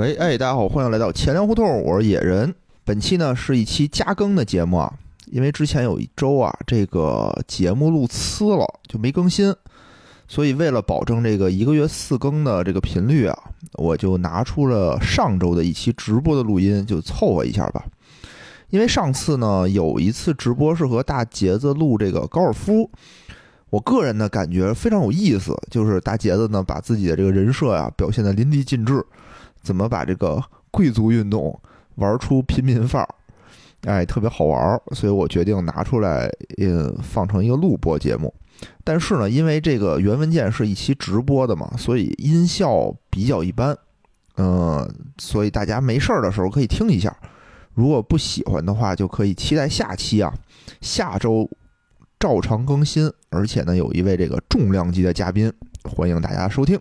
喂，哎，大家好，欢迎来到钱粮胡同，我是野人。本期呢是一期加更的节目啊，因为之前有一周啊，这个节目录呲了，就没更新，所以为了保证这个一个月四更的这个频率啊，我就拿出了上周的一期直播的录音，就凑合一下吧。因为上次呢有一次直播是和大杰子录这个高尔夫，我个人呢感觉非常有意思，就是大杰子呢把自己的这个人设呀表现的淋漓尽致。怎么把这个贵族运动玩出平民范儿？哎，特别好玩儿，所以我决定拿出来，呃，放成一个录播节目。但是呢，因为这个原文件是一期直播的嘛，所以音效比较一般。嗯，所以大家没事儿的时候可以听一下。如果不喜欢的话，就可以期待下期啊。下周照常更新，而且呢，有一位这个重量级的嘉宾，欢迎大家收听。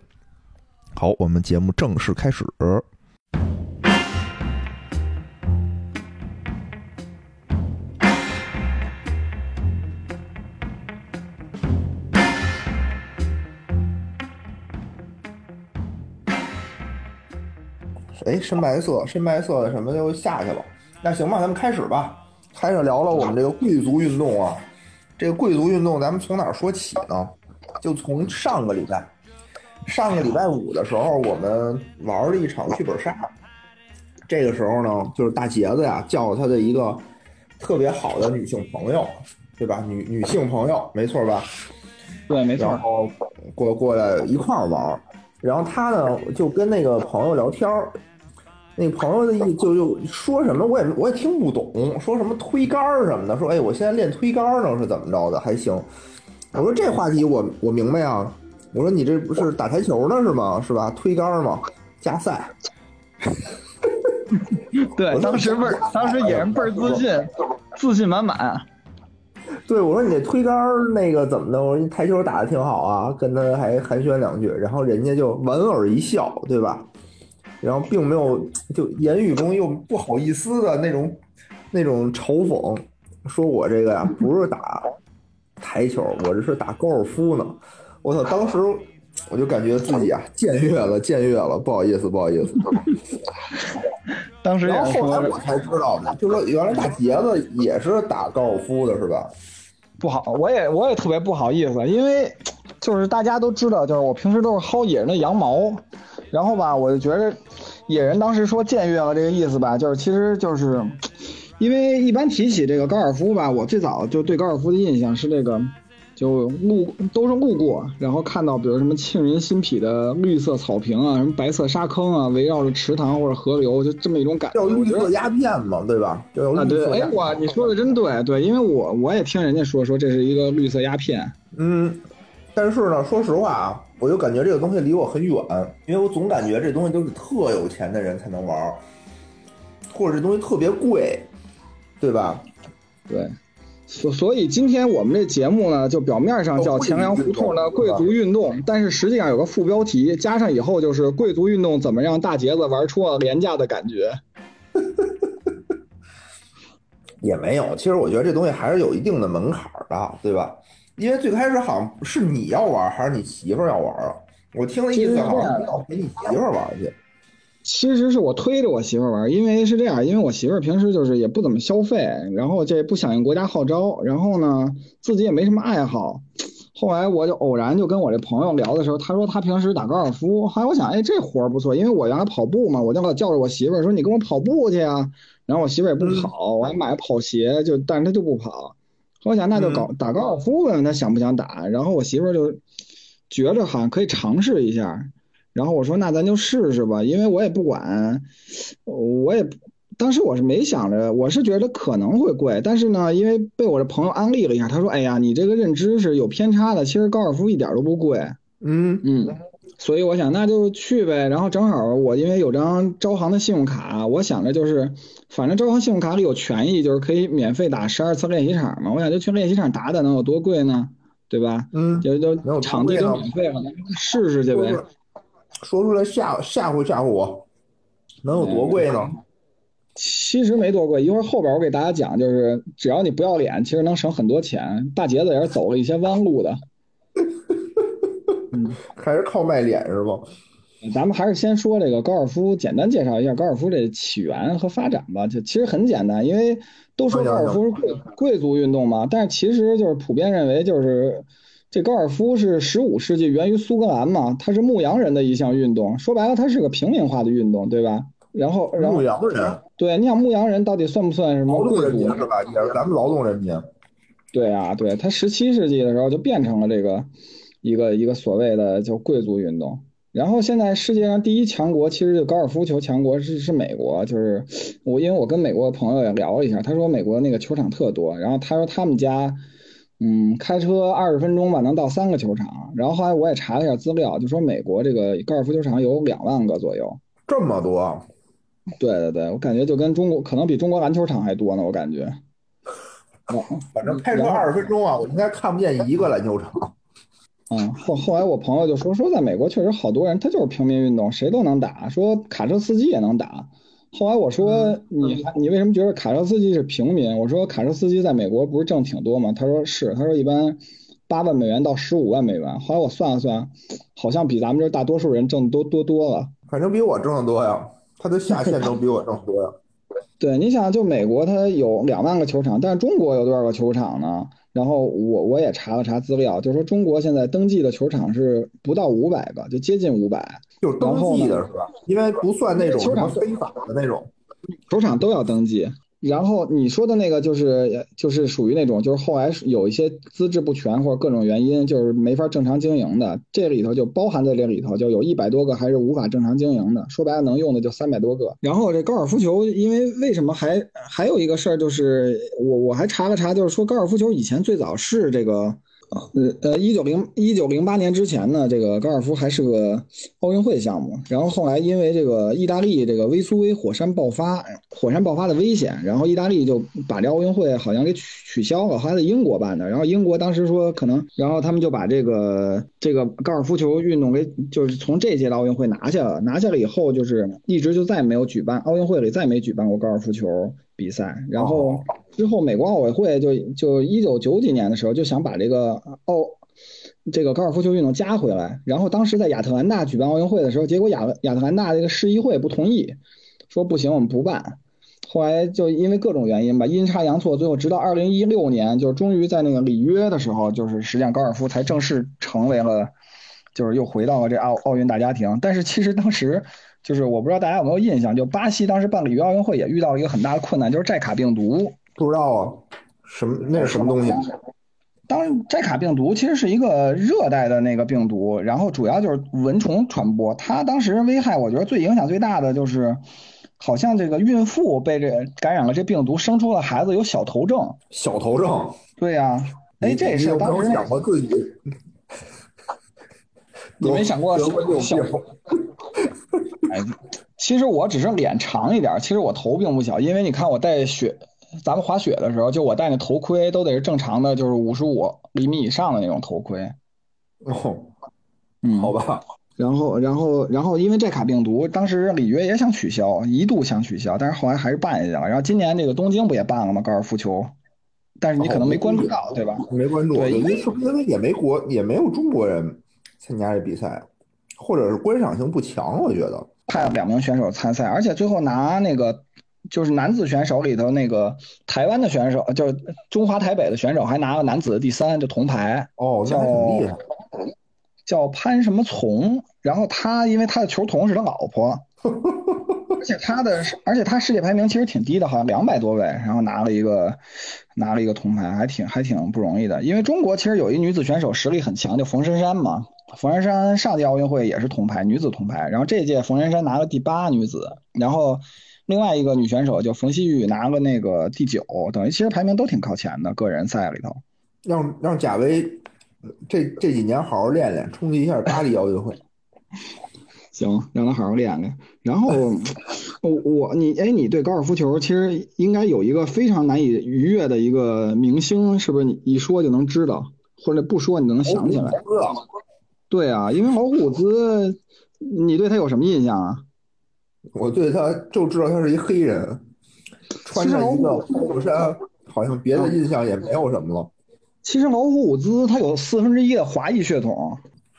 好，我们节目正式开始。哎，深白色，深白色的什么就下去了。那行吧，咱们开始吧。开始聊聊我们这个贵族运动啊。这个贵族运动，咱们从哪儿说起呢？就从上个礼拜。上个礼拜五的时候，我们玩了一场剧本杀。这个时候呢，就是大杰子呀叫他的一个特别好的女性朋友，对吧？女女性朋友，没错吧？对，没错。然后过过来一块儿玩，然后他呢就跟那个朋友聊天儿，那朋友的意就就说什么，我也我也听不懂，说什么推杆儿什么的，说哎，我现在练推杆儿呢，是怎么着的？还行。我说这话题我我明白啊。我说你这不是打台球呢是吗？是吧？推杆吗？加赛。对，当时倍儿，当时也是倍儿自信，自信满满。对，我说你这推杆那个怎么的？我说你台球打的挺好啊，跟他还寒暄两句，然后人家就莞尔一笑，对吧？然后并没有就言语中又不好意思的那种那种嘲讽，说我这个呀不是打台球，我这是打高尔夫呢。我操！当时我就感觉自己啊僭越了，僭越了，不好意思，不好意思。当时，然后后来我才知道的，就说原来大杰子也是打高尔夫的，是吧？不好，我也我也特别不好意思，因为就是大家都知道，就是我平时都是薅野人的羊毛，然后吧，我就觉得野人当时说僭越了这个意思吧，就是其实就是因为一般提起这个高尔夫吧，我最早就对高尔夫的印象是这个。就路都是路过，然后看到比如什么沁人心脾的绿色草坪啊，什么白色沙坑啊，围绕着池塘或者河流，就这么一种感觉。叫绿色鸦片嘛，对吧？啊，对，哎，我你说的真对，对，因为我我也听人家说说这是一个绿色鸦片。嗯，但是呢，说实话啊，我就感觉这个东西离我很远，因为我总感觉这东西都是特有钱的人才能玩，或者这东西特别贵，对吧？对。所所以今天我们这节目呢，就表面上叫钱粮胡同的贵族运动，但是实际上有个副标题，加上以后就是贵族运动怎么让大杰子玩出了廉价的感觉？也没有，其实我觉得这东西还是有一定的门槛的，对吧？因为最开始好像是你要玩，还是你媳妇要玩啊？我听的意思好像要陪你媳妇玩去。其实是我推着我媳妇玩，因为是这样，因为我媳妇平时就是也不怎么消费，然后这不响应国家号召，然后呢自己也没什么爱好。后来我就偶然就跟我这朋友聊的时候，他说他平时打高尔夫。后来我想，哎，这活儿不错，因为我原来跑步嘛，我就老叫着我媳妇说你跟我跑步去啊。然后我媳妇也不跑，我还买跑鞋，就但是她就不跑。我想那就搞打高尔夫问问他想不想打。然后我媳妇就觉着好像可以尝试一下。然后我说那咱就试试吧，因为我也不管，我也当时我是没想着，我是觉得可能会贵，但是呢，因为被我的朋友安利了一下，他说，哎呀，你这个认知是有偏差的，其实高尔夫一点都不贵，嗯嗯，所以我想那就去呗。然后正好我因为有张招行的信用卡，我想着就是，反正招行信用卡里有权益，就是可以免费打十二次练习场嘛，我想就去练习场打打，能有多贵呢？对吧？嗯，就就场地都免费了，试试去呗。说出来吓吓唬吓唬我，能有多贵呢？其实没多贵，一会儿后边我给大家讲，就是只要你不要脸，其实能省很多钱。大杰子也是走了一些弯路的，嗯还是靠卖脸是吧？咱们还是先说这个高尔夫，简单介绍一下高尔夫这起源和发展吧。就其实很简单，因为都说高尔夫是贵贵族运动嘛，但是其实就是普遍认为就是这高尔夫是十五世纪源于苏格兰嘛，它是牧羊人的一项运动。说白了，它是个平民化的运动，对吧？然后，然后牧羊人，对，你想牧羊人到底算不算什么劳动贵族？人民是吧？也是咱们劳动人民。对啊，对，他十七世纪的时候就变成了这个一个一个所谓的就贵族运动。然后现在世界上第一强国其实就高尔夫球强国是是美国，就是我因为我跟美国的朋友也聊了一下，他说美国那个球场特多，然后他说他们家嗯开车二十分钟吧能到三个球场，然后后来我也查了一下资料，就说美国这个高尔夫球场有两万个左右。这么多，对对对，我感觉就跟中国可能比中国篮球场还多呢，我感觉。哦反正开车二十分钟啊，我应该看不见一个篮球场。嗯，后后来我朋友就说说，在美国确实好多人，他就是平民运动，谁都能打，说卡车司机也能打。后来我说你你为什么觉得卡车司机是平民？我说卡车司机在美国不是挣挺多吗？他说是，他说一般八万美元到十五万美元。后来我算了算，好像比咱们这大多数人挣都多多了。反正比我挣的多呀，他的下限都比我挣多呀。对，你想，就美国它有两万个球场，但是中国有多少个球场呢？然后我我也查了查资料，就说中国现在登记的球场是不到五百个，就接近五百。就是登记的是吧？因为不算那种球场什么非法的那种。球场都要登记。然后你说的那个就是就是属于那种就是后来有一些资质不全或者各种原因就是没法正常经营的，这里头就包含在这里头，就有一百多个还是无法正常经营的。说白了，能用的就三百多个。然后这高尔夫球，因为为什么还还有一个事儿就是我我还查了查，就是说高尔夫球以前最早是这个。呃呃，一九零一九零八年之前呢，这个高尔夫还是个奥运会项目。然后后来因为这个意大利这个威苏威火山爆发，火山爆发的危险，然后意大利就把这奥运会好像给取取消了，后来在英国办的。然后英国当时说可能，然后他们就把这个这个高尔夫球运动给就是从这届的奥运会拿下了，拿下了以后就是一直就再也没有举办奥运会里再没举办过高尔夫球比赛。然后之后美国奥委会就就一九九几年的时候就想把这个奥这个高尔夫球运动加回来，然后当时在亚特兰大举办奥运会的时候，结果亚亚特兰大这个市议会不同意，说不行，我们不办。后来就因为各种原因吧，阴差阳错，最后直到二零一六年，就是终于在那个里约的时候，就是实际上高尔夫才正式成为了，就是又回到了这奥奥运大家庭。但是其实当时就是我不知道大家有没有印象，就巴西当时办里约奥运会也遇到了一个很大的困难，就是寨卡病毒。不知道啊，什么那是什么东西？当然，寨卡病毒其实是一个热带的那个病毒，然后主要就是蚊虫传播。它当时危害，我觉得最影响最大的就是，好像这个孕妇被这感染了这病毒，生出了孩子有小头症。小头症。对呀、哎，这也是当时想过自己？你没想过小病？哎，其实我只是脸长一点，其实我头并不小，因为你看我戴雪，咱们滑雪的时候，就我戴那头盔都得是正常的，就是五十五厘米以上的那种头盔。哦，嗯，好吧。然后，然后，然后，因为这卡病毒，当时里约也想取消，一度想取消，但是后来还是办下去了。然后今年这个东京不也办了吗？高尔夫球，但是你可能没关注到，对吧？没关注，对因为是不是因为也没国也没有中国人参加这比赛，或者是观赏性不强？我觉得。派了两名选手参赛，而且最后拿那个就是男子选手里头那个台湾的选手，就是中华台北的选手，还拿了男子的第三，就铜牌，哦，那还挺厉害。叫潘什么从。然后他因为他的球童是他老婆，而且他的而且他世界排名其实挺低的，好像两百多位，然后拿了一个拿了一个铜牌，还挺还挺不容易的。因为中国其实有一女子选手实力很强，就冯珊珊嘛。冯珊珊上届奥运会也是铜牌，女子铜牌。然后这届冯珊珊拿了第八女子，然后另外一个女选手叫冯曦玉拿了那个第九，等于其实排名都挺靠前的，个人赛里头。让让贾维这这几年好好练练，冲击一下巴黎奥运会。行，让他好好练练。然后，我我你哎，你对高尔夫球其实应该有一个非常难以逾越的一个明星，是不是？你一说就能知道，或者不说你能想起来。对啊，因为老虎兹，你对他有什么印象啊？我对他就知道他是一黑人，穿着一个护衫，好像别的印象也没有什么了。其实老虎伍兹他有四分之一的华裔血统。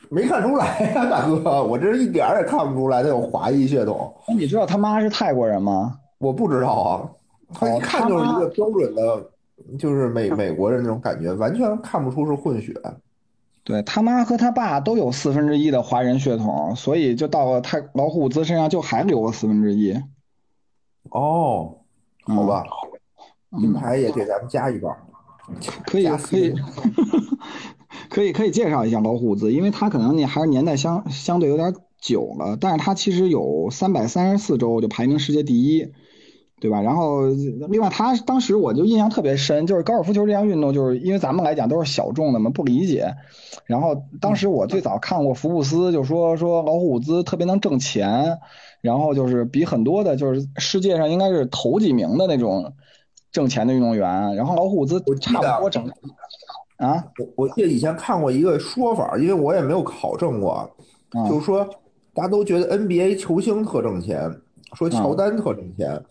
没看出来呀，大哥，我这一点儿也看不出来他有华裔血统。那你知道他妈是泰国人吗？我不知道啊，他一看就是一个标准的，就是美美国人那种感觉，完全看不出是混血。对他妈和他爸都有四分之一的华人血统，所以就到了他老虎伍兹身上就还留了四分之一。哦，好吧，金牌也给咱们加一半。可以可以，可以可以介绍一下老虎子，因为他可能你还是年代相相对有点久了，但是他其实有三百三十四周就排名世界第一，对吧？然后另外他当时我就印象特别深，就是高尔夫球这项运动，就是因为咱们来讲都是小众的嘛，不理解。然后当时我最早看过福布斯，就说说老虎伍兹特别能挣钱，然后就是比很多的，就是世界上应该是头几名的那种。挣钱的运动员，然后老虎伍兹差不多整啊，我我记得以前看过一个说法，因为我也没有考证过，就是说大家都觉得 NBA 球星特挣钱，说乔丹特挣钱，嗯，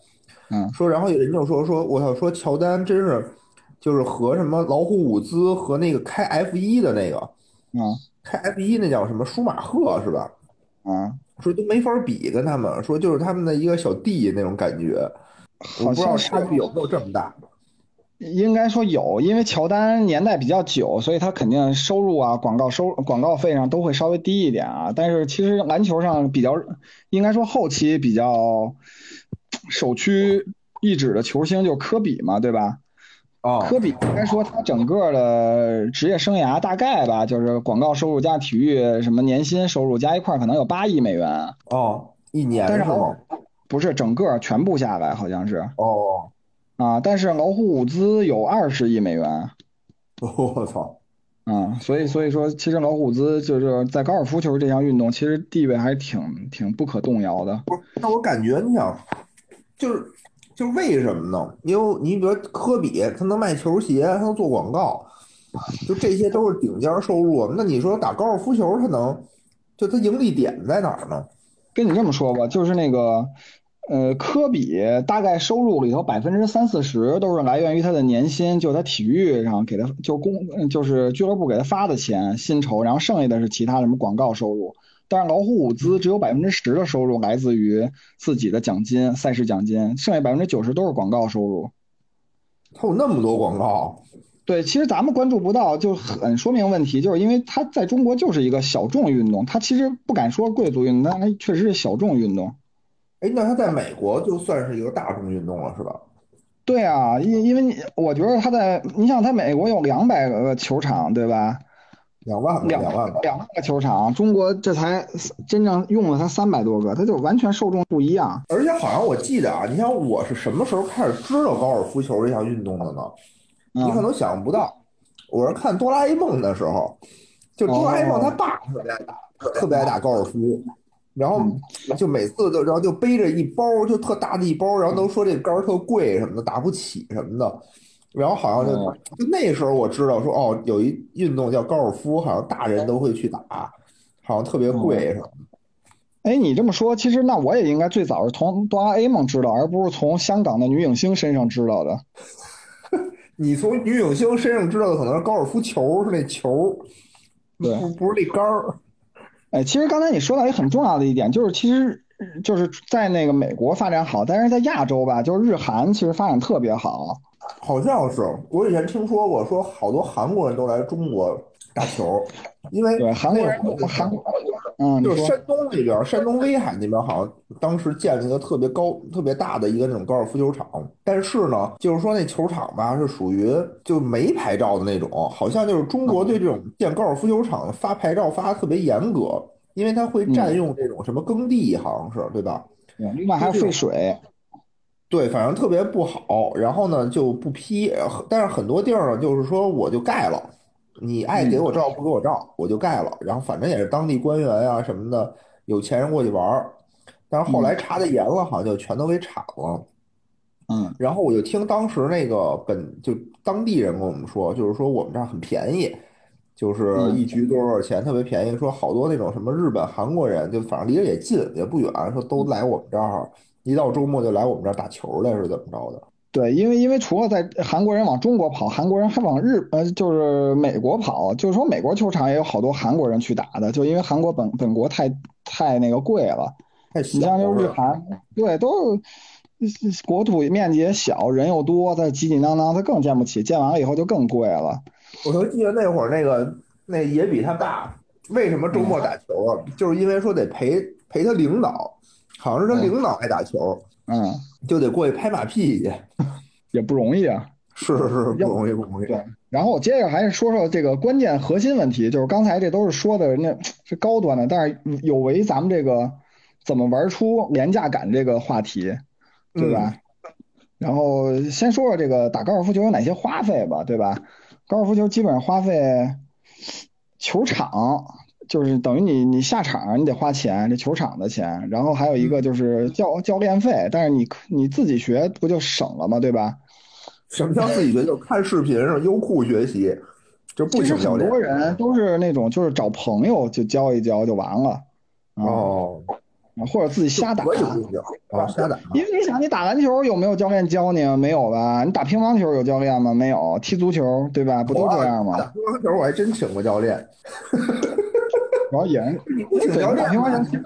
说然后有人就说说我要说乔丹真是就是和什么老虎伍兹和那个开 F 一的那个，嗯，开 F 一那叫什么舒马赫是吧？嗯，说都没法比跟他们，说就是他们的一个小弟那种感觉。我不知道差距有没有这么大，应该说有，因为乔丹年代比较久，所以他肯定收入啊、广告收广告费上都会稍微低一点啊。但是其实篮球上比较，应该说后期比较首屈一指的球星就科比嘛，对吧？哦，科比应该说他整个的职业生涯大概吧，就是广告收入加体育什么年薪收入加一块可能有八亿美元。哦，一年是吗？不是整个全部下来好像是哦，啊，但是老虎伍兹有二十亿美元，我操，啊，所以所以说其实老虎伍兹就是在高尔夫球这项运动其实地位还挺挺不可动摇的。不是，那我感觉你想，就是就是为什么呢？因为你比如科比他能卖球鞋，他能做广告，就这些都是顶尖收入。那你说打高尔夫球他能，就他盈利点在哪儿呢？跟你这么说吧，就是那个。呃，科比大概收入里头百分之三四十都是来源于他的年薪，就他体育上给他就公就是俱乐部给他发的钱薪酬，然后剩下的是其他什么广告收入。但是老虎伍兹只有百分之十的收入来自于自己的奖金、赛事奖金，剩下百分之九十都是广告收入。他有那么多广告？对，其实咱们关注不到，就很说明问题，就是因为他在中国就是一个小众运动，他其实不敢说贵族运动，但他确实是小众运动。哎，那他在美国就算是一个大众运动了，是吧？对啊，因因为你我觉得他在，你想他美国有两百个球场，对吧？两万两万两万个球场，中国这才真正用了他三百多个，它就完全受众不一样。而且好像我记得啊，你像我是什么时候开始知道高尔夫球这项运动的呢？你可能想象不到，我是看哆啦 A 梦的时候，就哆啦 A 梦他爸特别爱打，特别爱打高尔夫。然后就每次就然后就背着一包就特大的一包，然后都说这杆儿特贵什么的，打不起什么的。然后好像就就那时候我知道说哦，有一运动叫高尔夫，好像大人都会去打，好像特别贵什么的。哎，你这么说，其实那我也应该最早是从哆啦 A 梦知道，而不是从香港的女影星身上知道的。你从女影星身上知道的可能是高尔夫球，是那球，对，不不是那杆儿。哎，其实刚才你说到一个很重要的一点，就是其实就是在那个美国发展好，但是在亚洲吧，就是日韩其实发展特别好。好像是，我以前听说过，说好多韩国人都来中国打球，因为对韩国人韩国，嗯，就是山东那边，山东威海那边好像当时建了一个特别高、特别大的一个那种高尔夫球场，但是呢，就是说那球场吧是属于就没牌照的那种，好像就是中国对这种建高尔夫球场发牌照发的特别严格，因为它会占用这种什么耕地，好像是对吧？另外还费水。对，反正特别不好，然后呢就不批，但是很多地儿呢就是说我就盖了，你爱给我照不给我照，我就盖了，然后反正也是当地官员啊什么的，有钱人过去玩儿，但是后来查的严了，好像就全都给铲了。嗯，然后我就听当时那个本就当地人跟我们说，就是说我们这儿很便宜，就是一局多少钱，特别便宜，说好多那种什么日本、韩国人，就反正离着也近，也不远，说都来我们这儿。一到周末就来我们这儿打球来是怎么着的？对，因为因为除了在韩国人往中国跑，韩国人还往日呃就是美国跑，就是说美国球场也有好多韩国人去打的，就因为韩国本本国太太那个贵了。你像就是日。韩，对，都是国土面积也小，人又多，再挤挤囊囊，他更建不起，建完了以后就更贵了。我就记得那会儿那个那也比他爸为什么周末打球啊？就是因为说得陪陪他领导，好像是他领导爱打球，嗯，就得过去拍马屁去。也不容易啊。是是是，不容易不容易。对，然后我接着还是说说这个关键核心问题，就是刚才这都是说的人家是高端的，但是有违咱们这个怎么玩出廉价感这个话题，对吧？然后先说说这个打高尔夫球有哪些花费吧，对吧？高尔夫球基本上花费球场，就是等于你你下场你得花钱，这球场的钱，然后还有一个就是教教练费，但是你你自己学不就省了吗？对吧？什么叫自己学？就看视频上优酷学习，就不其实请教练。很多人都是那种就是找朋友就教一教就完了，啊，哦，或者自己瞎打。我也不教啊，瞎打。因为你想，你打篮球有没有教练教你？没有吧？你打乒乓球有教练吗？没有。踢足球对吧？不都这样吗？打乒乓球我还真请过教练，然后也你不请教练打乒乓球，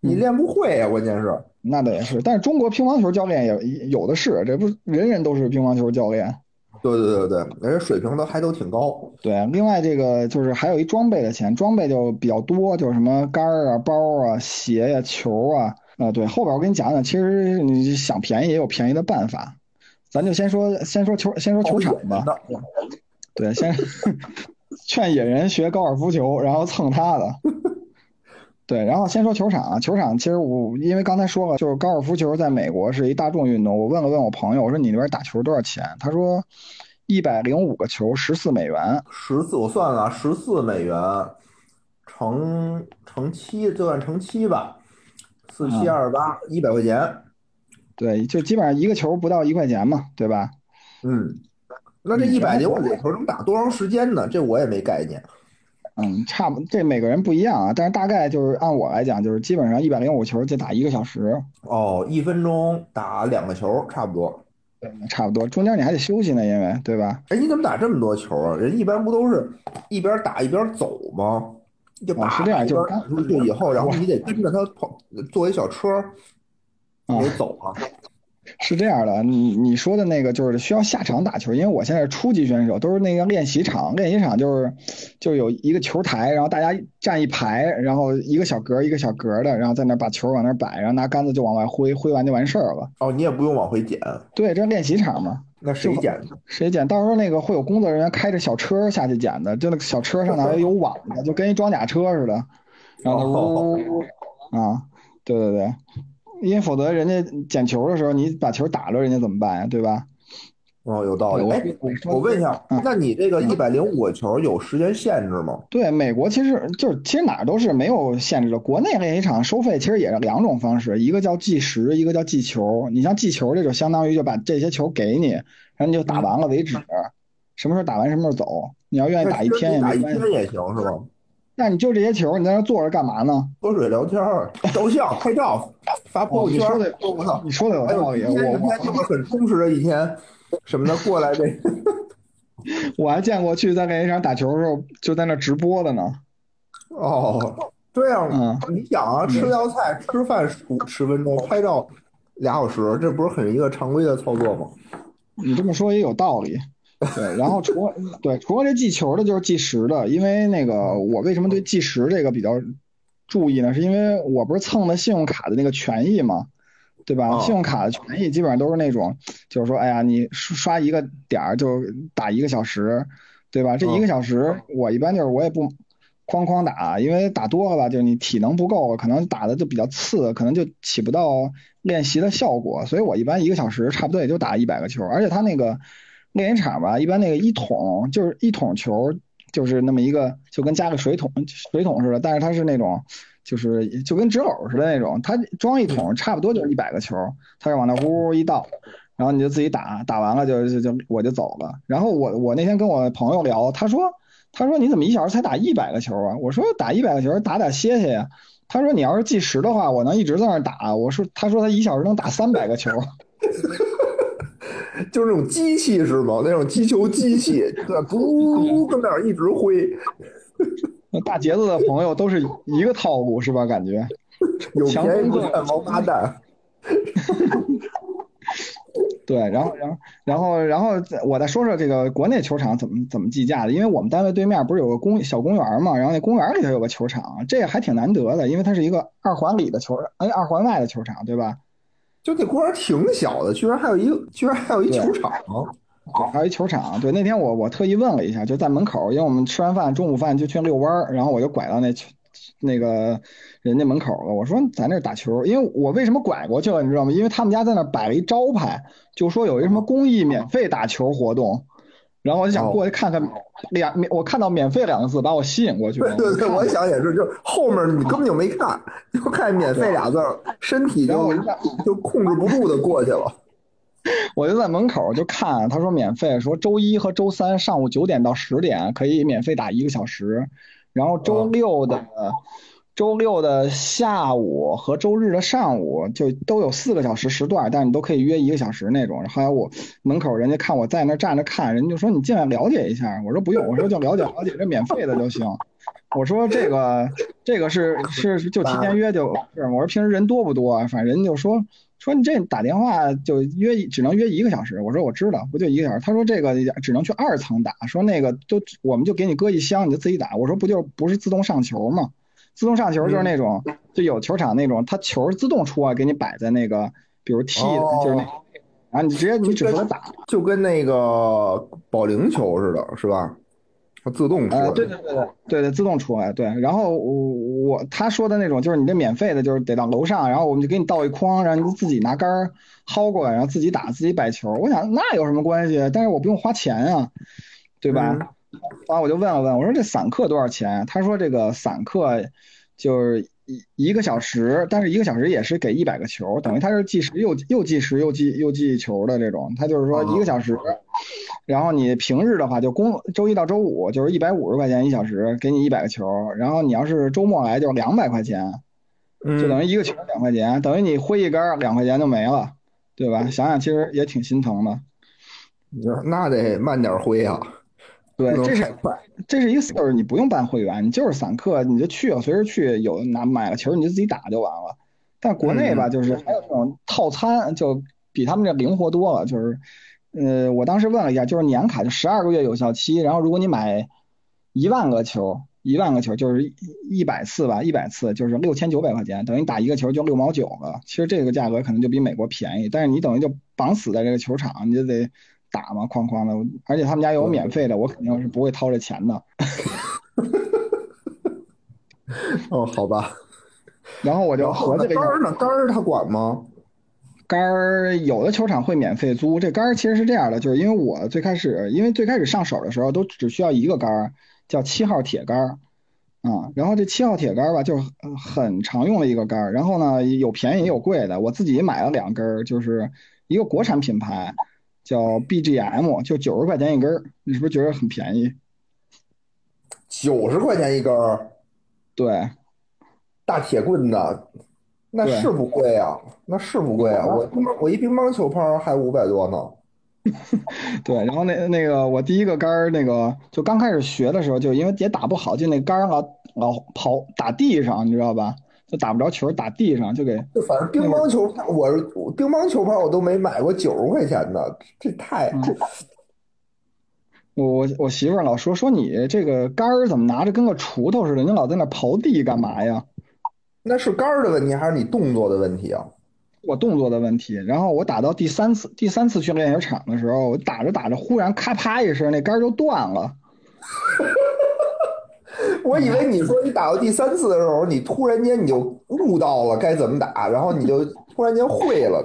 你练不会呀，关键是。那倒也是。但是中国乒乓球教练也有的是，这不是人人都是乒乓球教练。对对对对，而且水平都还都挺高。对，另外这个就是还有一装备的钱，装备就比较多，就是什么杆儿啊、包啊、鞋呀、球啊，啊，对，后边我给你讲讲，其实你想便宜也有便宜的办法，咱就先说先说球，先说球场吧。对，先 劝野人学高尔夫球，然后蹭他的。对，然后先说球场啊，球场其实我因为刚才说了，就是高尔夫球在美国是一大众运动。我问了问我朋友，我说你那边打球多少钱？他说一百零五个球，十四美元。十四，我算了，十四美元乘乘七，就算乘七吧，四七二十八，一百块钱。对，就基本上一个球不到一块钱嘛，对吧？嗯，那这一百零五个球能打多长时间呢？这我也没概念。嗯，差不，这每个人不一样啊，但是大概就是按我来讲，就是基本上一百零五球就打一个小时，哦，一分钟打两个球，差不多。对差不多，中间你还得休息呢，因为对吧？哎，你怎么打这么多球啊？人一般不都是一边打一边走吗？就把哦是这样就是打出去以后，然后你得跟着他跑，坐一小车，得走啊。是这样的，你你说的那个就是需要下场打球，因为我现在是初级选手，都是那个练习场，练习场就是就有一个球台，然后大家站一排，然后一个小格一个小格的，然后在那把球往那摆，然后拿杆子就往外挥，挥完就完事儿了。哦，你也不用往回捡，对，这练习场嘛，那谁捡？谁捡？到时候那个会有工作人员开着小车下去捡的，就那个小车上头还有网的，就跟一装甲车似的，然后啊，对对对，因为否则人家捡球的时候你把球打了，人家怎么办呀？对吧？哦，有道理。我哎，我问一下嗯，那你这个一百零五个球有时间限制吗？对，美国其实就是其实哪儿都是没有限制的。国内练习场收费其实也是两种方式，一个叫计时，一个叫计球。你像计球这就相当于就把这些球给你，然后你就打完了为止，什么时候打完什么时候走。你要愿意打一天也没关系。天也行是吧？那你就这些球，你在那坐着干嘛呢？喝水聊天儿、照相、拍照、发朋友圈儿哦你说的，我操！你说的有道理，我今天就是很充实的一天，什么的过来这 我还见过去在练习场打球的时候就在那直播的呢。哦，这样嗯你想啊，吃道菜、吃饭十十分钟，拍照俩小时，这不是很一个常规的操作吗？你这么说也有道理。对，然后除了对除了这计球的，就是计时的。因为那个我为什么对计时这个比较注意呢？是因为我不是蹭的信用卡的那个权益嘛，对吧？哦信用卡的权益基本上都是那种，就是说，哎呀，你刷刷一个点儿就打一个小时，对吧？这一个小时我一般就是我也不哐哐打，因为打多了吧，就是你体能不够，可能打的就比较次，可能就起不到练习的效果，所以我一般一个小时差不多也就打一百个球，而且他那个练习场吧，一般那个一桶就是一桶球，就是那么一个，就跟加个水桶水桶似的，但是它是那种。就是就跟纸篓似的那种，它装一桶差不多就是一百个球，它是往那呜呜一倒，然后你就自己打，打完了就就就我就走了。然后我我那天跟我朋友聊，他说他说你怎么一小时才打一百个球啊？我说打一百个球打打歇歇呀。他说你要是计时的话，我能一直在那打。我说他说他一小时能打三百个球。就是那种机器是吗？那种击球机器，对，嘟跟那儿一直挥。那大杰子的朋友都是一个套路是吧？感觉 有便宜不占王八蛋。对，然后，然后，然后，然后我再说说这个国内球场怎么怎么计价的，因为我们单位对面不是有个公小公园嘛，然后那公园里头有个球场，这个还挺难得的，因为它是一个二环里的球，哎，二环外的球场，对吧？就那公园挺小的，居然还有一个，居然还有一球场，还有一球场。对，那天我我特意问了一下，就在门口，因为我们吃完饭中午饭就去遛弯儿，然后我就拐到那球那个。人家门口了，我说咱这打球，因为我为什么拐过去了，你知道吗？因为他们家在那摆了一招牌，就说有一什么公益免费打球活动，然后我就想过去看看，两免我看到免费两个字把我吸引过去了。对对，我想也是，就后面你根本就没看，就看免费俩字，身体就就控制不住的过去了。我就在门口就看，他说免费，说周一和周三上午九点到十点可以免费打一个小时，然后周六的。周六的下午和周日的上午就都有四个小时时段，但是你都可以约一个小时那种。后来我门口人家看我在那站着看，人家就说你进来了解一下。我说不用，我说就了解了解，这免费的就行。我说这个这个是是就提前约就，是我说平时人多不多？反正人就说说你这打电话就约只能约一个小时。我说我知道，不就一个小时？他说这个只能去二层打，说那个都我们就给你搁一箱，你就自己打。我说不就不是自动上球吗？自动上球就是那种，就有球场那种，它球自动出啊，给你摆在那个，比如 T 的，就是那，然后你直接你只负责打，就跟那个保龄球似的，是吧？它自动出。对对对对对对，自动出来。对，然后我我他说的那种，就是你这免费的，就是得到楼上，然后我们就给你倒一筐，然后你自己拿杆薅过来，然后自己打，自己摆球。我想那有什么关系？但是我不用花钱啊，对吧？后来我就问了问，我说这散客多少钱？他说这个散客就是一一个小时，但是一个小时也是给一百个球，等于他是计时又又计时又计又计球的这种。他就是说一个小时，然后你平日的话就工周一到周五就是一百五十块钱一小时，给你一百个球，然后你要是周末来就是两百块钱，就等于一个球两块钱，等于你挥一杆两块钱就没了，对吧？想想其实也挺心疼的。那得慢点挥啊。对，这是这是一个事儿，你不用办会员，你就是散客，你就去了，随时去，有拿买了球你就自己打就完了。但国内吧，就是还有这种套餐，就比他们这灵活多了。就是，呃，我当时问了一下，就是年卡就十二个月有效期，然后如果你买一万个球，一万个球就是一百次吧，一百次就是六千九百块钱，等于打一个球就六毛九了。其实这个价格可能就比美国便宜，但是你等于就绑死在这个球场，你就得。打嘛，哐哐的，而且他们家有免费的，我肯定是不会掏这钱的。哦，好吧。然后我就和这个杆儿呢，杆儿他管吗？杆儿有的球场会免费租。这杆儿其实是这样的，就是因为我最开始，因为最开始上手的时候都只需要一个杆儿，叫七号铁杆儿啊。然后这七号铁杆儿吧，就是很常用的一个杆儿。然后呢，有便宜也有贵的，我自己买了两根儿，就是一个国产品牌。叫 BGM，就九十块钱一根儿，你是不是觉得很便宜？九十块钱一根儿，对，大铁棍子，那是不贵啊，那是不贵啊。我我一乒乓球拍还五百多呢。对，然后那那个我第一个杆儿，那个就刚开始学的时候，就因为也打不好，就那杆儿老老跑打地上，你知道吧？就打不着球，打地上就给。就反正乒乓球拍，我是乒乓球拍，我都没买过九十块钱的，这太。我我我媳妇儿老说说你这个杆儿怎么拿着跟个锄头似的，你老在那刨地干嘛呀？那是杆儿的问题还是你动作的问题啊？我动作的问题。然后我打到第三次第三次去练球场的时候，我打着打着，忽然咔啪一声，那杆儿就断了。我以为你说你打到第三次的时候，你突然间你就悟到了该怎么打，然后你就突然间会了。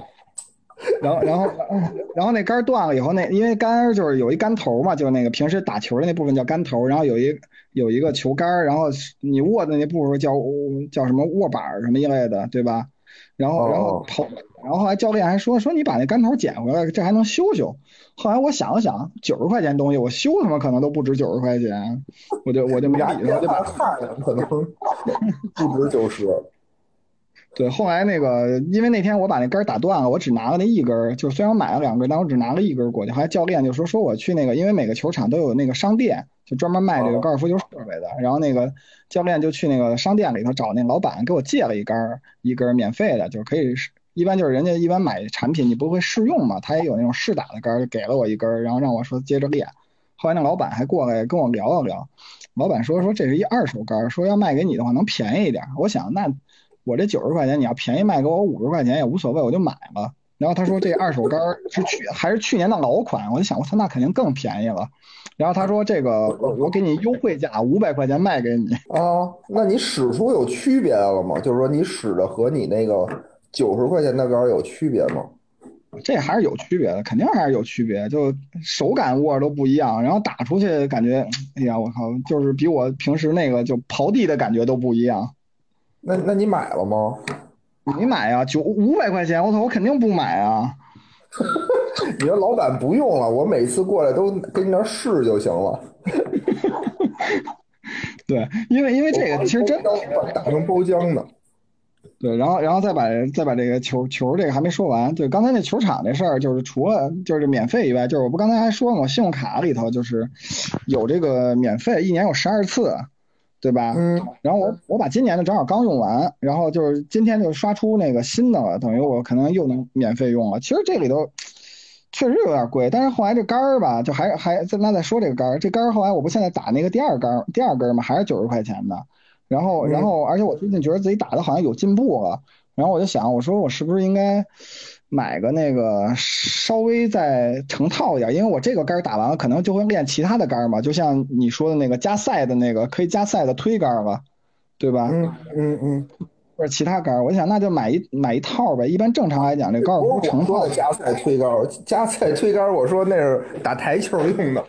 然后，然后，然后那杆断了以后，那因为杆就是有一杆头嘛，就是那个平时打球的那部分叫杆头，然后有一有一个球杆，然后你握的那部分叫叫什么握板什么一类的，对吧？然后，然后跑，然后后来教练还说说你把那杆头捡回来，这还能修修。后来我想了想，九十块钱东西我修他妈可能都不值九十块钱，我就我就没理他，就把看了可能 不值九十。对，后来那个，因为那天我把那杆儿打断了，我只拿了那一根儿，就虽然我买了两根，但我只拿了一根儿过去。后来教练就说说我去那个，因为每个球场都有那个商店，就专门卖这个高尔夫球设备的。然后那个教练就去那个商店里头找那老板给我借了一根儿，一根儿免费的，就是可以试。一般就是人家一般买产品你不会试用嘛，他也有那种试打的杆，给了我一根，然后让我说接着练。后来那老板还过来跟我聊了聊，老板说说这是一二手杆，说要卖给你的话能便宜一点。我想那。我这九十块钱，你要便宜卖给我五十块钱也无所谓，我就买了。然后他说这二手杆是去还是去年的老款，我就想我操，那肯定更便宜了。然后他说这个我我给你优惠价五百块钱卖给你啊。那你使出有区别了吗？就是说你使的和你那个九十块钱的杆有区别吗？这还是有区别的，肯定还是有区别，就手感握都不一样，然后打出去感觉，哎呀我靠，就是比我平时那个就刨地的感觉都不一样。那那你买了吗？没买啊，九五百块钱，我操，我肯定不买啊！你说老板不用了，我每次过来都跟你那试就行了。对，因为因为这个其实真打成包浆的。对，然后然后再把再把这个球球这个还没说完，对，刚才那球场这事儿，就是除了就是免费以外，就是我不刚才还说了吗？信用卡里头就是有这个免费，一年有十二次。对吧？嗯，然后我我把今年的正好刚用完，然后就是今天就刷出那个新的了，等于我可能又能免费用了。其实这里头确实有点贵，但是后来这杆儿吧，就还还再那再说这个杆儿，这杆儿后来我不现在打那个第二杆第二根嘛，还是九十块钱的。然后然后而且我最近觉得自己打的好像有进步了，然后我就想，我说我是不是应该。买个那个稍微再成套一点，因为我这个杆打完了，可能就会练其他的杆嘛，就像你说的那个加赛的那个可以加赛的推杆了，对吧？嗯嗯嗯，或者其他杆，我想那就买一买一套呗。一般正常来讲，这高尔夫成套加赛推杆，加赛推杆，我说那是打台球用的。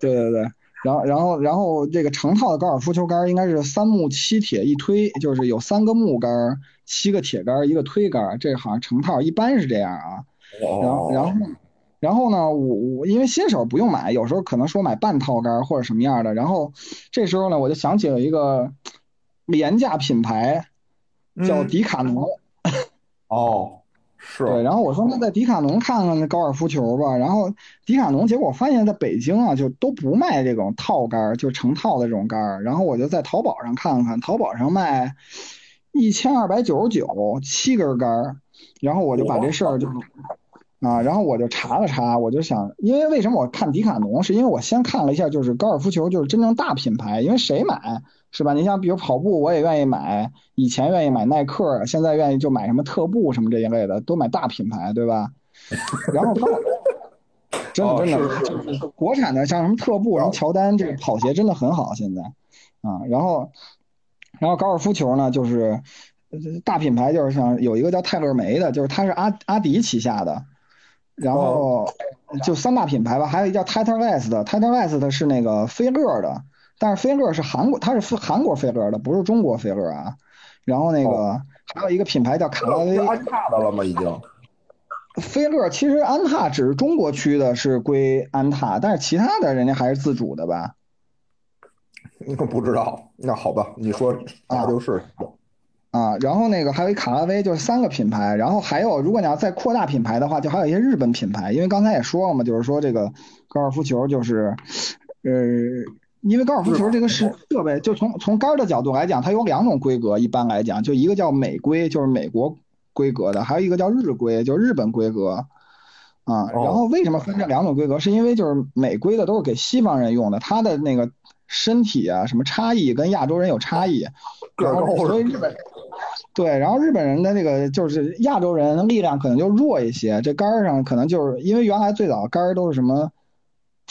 对对对。然后，然后，然后这个成套的高尔夫球杆应该是三木七铁一推，就是有三个木杆，七个铁杆，一个推杆，这好像成套一般是这样啊。然后，然后，然后呢，我我因为新手不用买，有时候可能说买半套杆或者什么样的。然后这时候呢，我就想起了一个廉价品牌，叫迪卡侬。哦。是。对，然后我说那在迪卡侬看看那高尔夫球吧，然后迪卡侬，结果发现在北京啊就都不卖这种套杆，就成套的这种杆，然后我就在淘宝上看看，淘宝上卖一千二百九十九七根杆，然后我就把这事儿就。啊，然后我就查了查，我就想，因为为什么我看迪卡侬，是因为我先看了一下，就是高尔夫球，就是真正大品牌，因为谁买是吧？你像比如跑步，我也愿意买，以前愿意买耐克，现在愿意就买什么特步什么这一类的，都买大品牌，对吧？然后，真的真的，国产的像什么特步、什么乔丹，这个跑鞋真的很好，现在啊，然后，然后高尔夫球呢，就是大品牌，就是像有一个叫泰勒梅的，就是它是阿阿迪旗下的。然后就三大品牌吧，还有一叫 Titan West 的，Titan West 是那个飞乐的，但是飞乐是韩国，它是韩国飞乐的，不是中国飞乐啊。然后那个还有一个品牌叫卡拉威，安踏的了吗？已经。飞乐其实安踏只是中国区的是归安踏，但是其他的人家还是自主的吧？我不知道，那好吧，你说那就是。啊，然后那个还有一卡拉威，就是三个品牌，然后还有如果你要再扩大品牌的话，就还有一些日本品牌，因为刚才也说了嘛，就是说这个高尔夫球就是，呃，因为高尔夫球这个是设备，就从从杆的角度来讲，它有两种规格，一般来讲，就一个叫美规，就是美国规格的，还有一个叫日规，就是日本规格，啊，然后为什么分这两种规格？是因为就是美规的都是给西方人用的，他的那个身体啊什么差异跟亚洲人有差异，然后所以日本。对，然后日本人的那个就是亚洲人力量可能就弱一些，这杆儿上可能就是因为原来最早杆儿都是什么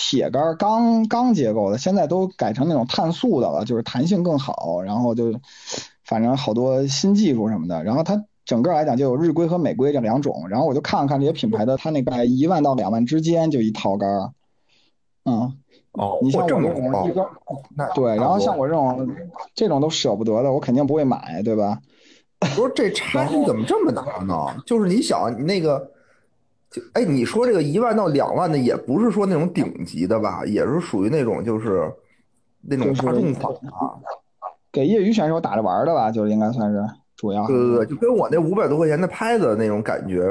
铁杆钢钢结构的，现在都改成那种碳素的了，就是弹性更好，然后就反正好多新技术什么的，然后它整个来讲就有日规和美规这两种，然后我就看了看这些品牌的，它那个一万到两万之间就一套杆儿，嗯，哦，你像我这种一根，对，然后像我这种这种都舍不得的，我肯定不会买，对吧？不是这差距怎么这么大呢？就是你想，你那个，就哎，你说这个一万到两万的，也不是说那种顶级的吧，也是属于那种就是那种大众款啊，给业余选手打着玩的吧，就是应该算是。主要对对对，就跟我那五百多块钱的拍子那种感觉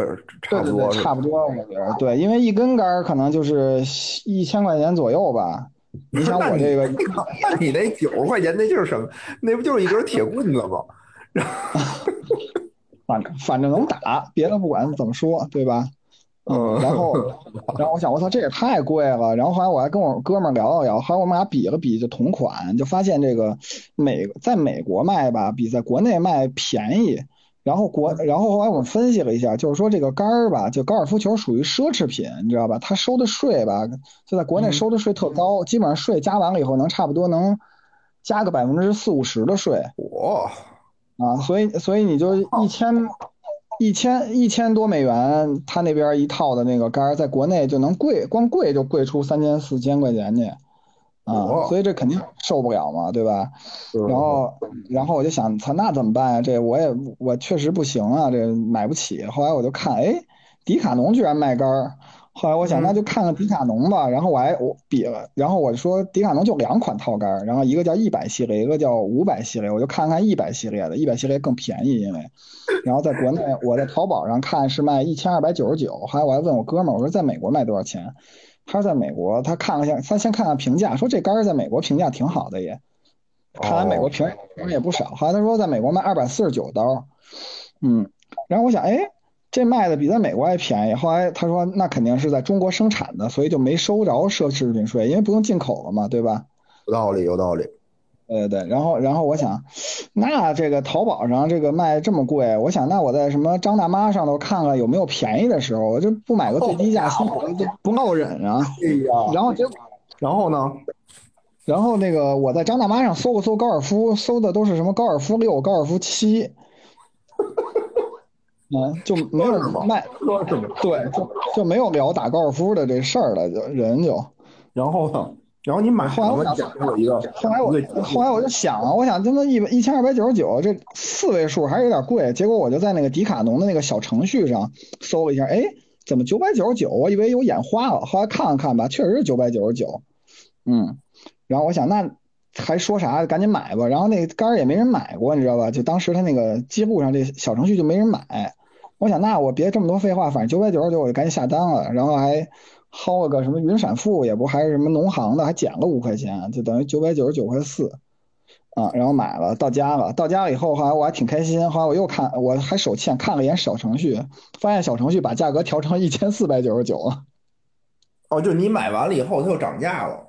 差对对对，不多。差不多，我觉得对，因为一根杆儿可能就是一千块钱左右吧。你想我这个，那你那九十块钱那就是什么？那不就是一根铁棍子吗？反正反正能打，别的不管怎么说，对吧？嗯然后，然后我想，我操，这也太贵了。然后后来我还跟我哥们儿聊了聊，后来我们俩比了比，就同款，就发现这个美在美国卖吧，比在国内卖便宜。然后国，然后后来我们分析了一下，就是说这个杆儿吧，就高尔夫球属于奢侈品，你知道吧？它收的税吧，就在国内收的税特高，基本上税加完了以后，能差不多能加个百分之四五十的税。哦啊，所以所以你就一千一千一千多美元，他那边一套的那个杆儿，在国内就能贵，光贵就贵出三千四千块钱去，啊，哦所以这肯定受不了嘛，对吧？然然后然后我就想，操，那怎么办呀？这我也我确实不行啊，这买不起。后来我就看，哎，迪卡侬居然卖杆儿。后来我想，嗯那就看看迪卡侬吧。然后我还我比了，然后我就说迪卡侬就两款套杆儿，然后一个叫一百系列，一个叫五百系列。我就看看一百系列的，一百系列更便宜，因为，然后在国内我在淘宝上看是卖一千二百九十九。后来我还问我哥们儿，我说在美国卖多少钱？他说在美国，他看了下，他先看看评价，说这杆儿在美国评价挺好的也。看来美国评评也不少，后来他说在美国卖二百四十九刀，嗯，然后我想，哎，这卖的比在美国还便宜。后来他说，那肯定是在中国生产的，所以就没收着奢侈品税，因为不用进口了嘛，对吧？有道理，有道理。对对对，然后然后我想，那这个淘宝上这个卖这么贵，我想那我在什么张大妈上头看看有没有便宜的时候，我就不买个最低价，心里就不落忍啊。哎呀，然后结果。然后呢？然后那个我在张大妈上搜了搜高尔夫，搜的都是什么高尔夫六、高尔夫七，嗯，就没有卖，说什么？对，就就没有聊打高尔夫的这事儿了，就人就。然后呢？然后你买后来我给我一个。后来我后来我就想啊，我想他妈一一千二百九十九，这四位数还是有点贵。结果我就在那个迪卡侬的那个小程序上搜了一下，哎，怎么九百九十九？我以为有眼花了，后来看了看吧，确实是九百九十九。嗯，然后我想那还说啥？赶紧买吧。然后那个杆儿也没人买过，你知道吧？就当时他那个记录上这小程序就没人买。我想那我别这么多废话，反正九百九十九我就赶紧下单了，然后还薅了个什么云闪付，也不还是什么农行的，还减了五块钱，就等于九百九十九块四。啊，然后买了，到家了。到家了以后，后来我还挺开心。后来我又看，我还手欠看了一眼小程序，发现小程序把价格调成一千四百九十九了。哦，就你买完了以后，它又涨价了。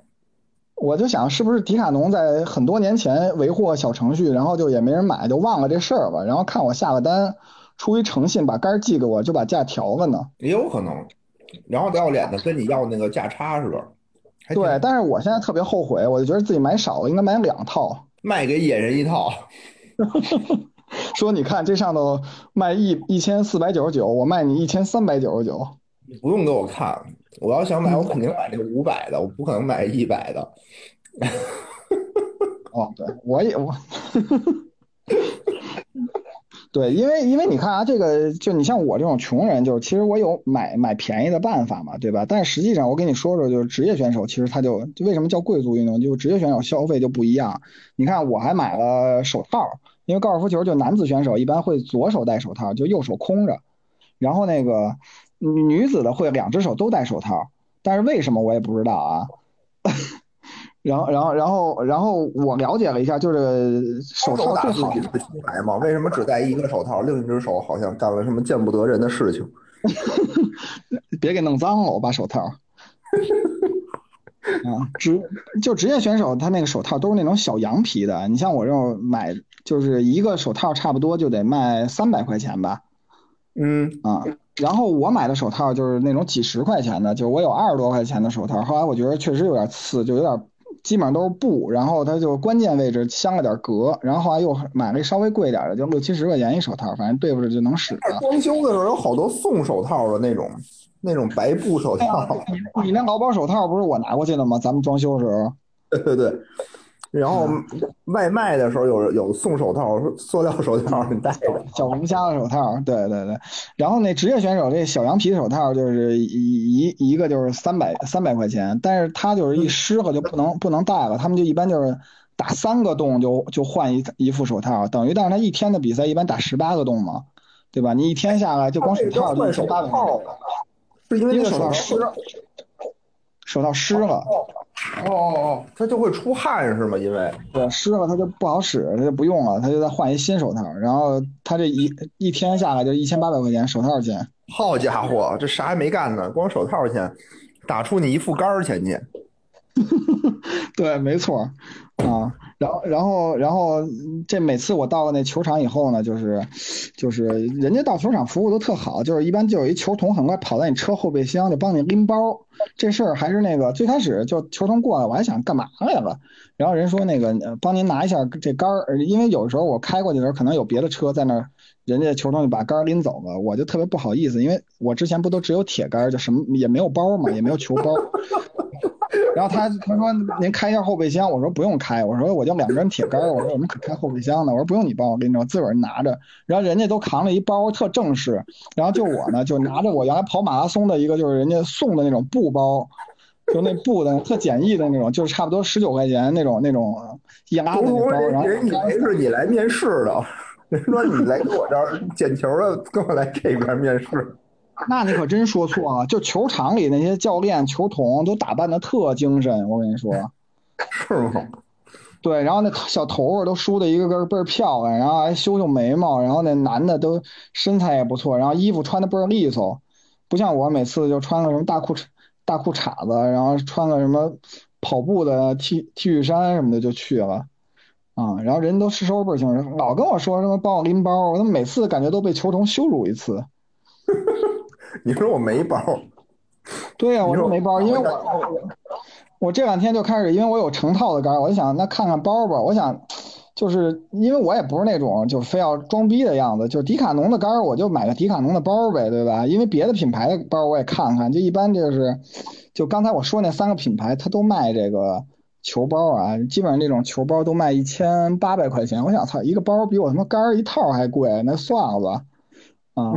我就想，是不是迪卡侬在很多年前维护小程序，然后就也没人买，就忘了这事儿吧。然后看我下了单，出于诚信把杆儿寄给我，就把价调了呢。也有可能。然后不要脸的跟你要那个价差是吧？对，但是我现在特别后悔，我就觉得自己买少了，应该买两套。卖给野人一套。说你看这上头卖一一千四百九十九，我卖你一千三百九十九。你不用给我看，我要想买，我肯定买那个五百的，我不可能买一百的。哦，对，我也我，对，因为因为你看啊，这个就你像我这种穷人，就是其实我有买买便宜的办法嘛，对吧？但实际上我跟你说说，就是职业选手其实他就就为什么叫贵族运动，就职业选手消费就不一样。你看我还买了手套，因为高尔夫球就男子选手一般会左手戴手套，就右手空着，然后那个女子的会两只手都戴手套，但是为什么我也不知道啊。然后，然后，然后，然后我了解了一下，就是手套打最好自己的清白嘛？为什么只戴一个手套，另一只手好像干了什么见不得人的事情？别给弄脏了，我把手套。啊，职就职业选手，他那个手套都是那种小羊皮的。你像我这种买，就是一个手套差不多就得卖三百块钱吧。嗯，啊，然后我买的手套就是那种几十块钱的，就我有二十多块钱的手套。后来我觉得确实有点刺，就有点基本上都是布，然后它就关键位置镶了点格。然后后来又买了一稍微贵点的，就六七十块钱一手套，反正对付着就能使。装修的时候有好多送手套的那种，那种白布手套。你你那劳保手套不是我拿过去的吗？咱们装修时候。对对对。然后外卖的时候有有送手套，塑料手套你戴着。小龙虾的手套，对对对。然后那职业选手这小羊皮手套就是一一一个就是三百三百块钱，但是他就是一湿了就不能不能戴了，他们就一般就是打三个洞就就换一一副手套，等于但是他一天的比赛一般打十八个洞嘛，对吧？你一天下来就光手套就一千八百块钱，是因为那个手套湿，手套湿了。哦哦哦，它就会出汗是吗？因为对湿了，它就不好使，它就不用了，他就再换一新手套。然后他这一一天下来就一千八百块钱手套钱。好家伙，这啥也没干呢，光手套钱，打出你一副杆儿钱去。对，没错，啊，然后，然后，然后，这每次我到了那球场以后呢，就是，就是人家到球场服务都特好，就是一般就有一球童很快跑到你车后备箱就帮你拎包，这事儿还是那个最开始就球童过来，我还想干嘛来了，然后人说那个帮您拿一下这杆儿，因为有时候我开过去的时候可能有别的车在那儿，人家球童就把杆儿拎走了，我就特别不好意思，因为我之前不都只有铁杆儿，就什么也没有包嘛，也没有球包。然后他他说您开一下后备箱，我说不用开，我说我就两根铁杆，我说我们可开后备箱呢，我说不用你帮我拎着，我自个儿拿着。然后人家都扛了一包，特正式。然后就我呢，就拿着我原来跑马拉松的一个，就是人家送的那种布包，就那布的特简易的那种，就是差不多十九块钱那种那种易拉的那包。然后人以为是你来面试的，人说你来我这儿捡球的，跟我来这边面试。那你可真说错了，就球场里那些教练、球童都打扮的特精神，我跟你说，是吗？对，然后那小头发都梳的一个个倍儿漂亮，然后还修修眉毛，然后那男的都身材也不错，然后衣服穿的倍儿利索，不像我每次就穿个什么大裤衩、大裤衩子，然后穿个什么跑步的 T T 恤衫什么的就去了，啊，然后人都是收倍儿精神，老跟我说什么帮我拎包，我他妈每次感觉都被球童羞辱一次。你说我没包？对呀，我说没包，因为我我我这两天就开始，因为我有成套的杆，我就想那看看包吧。我想，就是因为我也不是那种就非要装逼的样子，就迪卡侬的杆，我就买个迪卡侬的包呗，对吧？因为别的品牌的包我也看看，就一般就是，就刚才我说那三个品牌，它都卖这个球包啊，基本上这种球包都卖一千八百块钱。我想操，一个包比我他妈杆一套还贵，那算了吧，啊。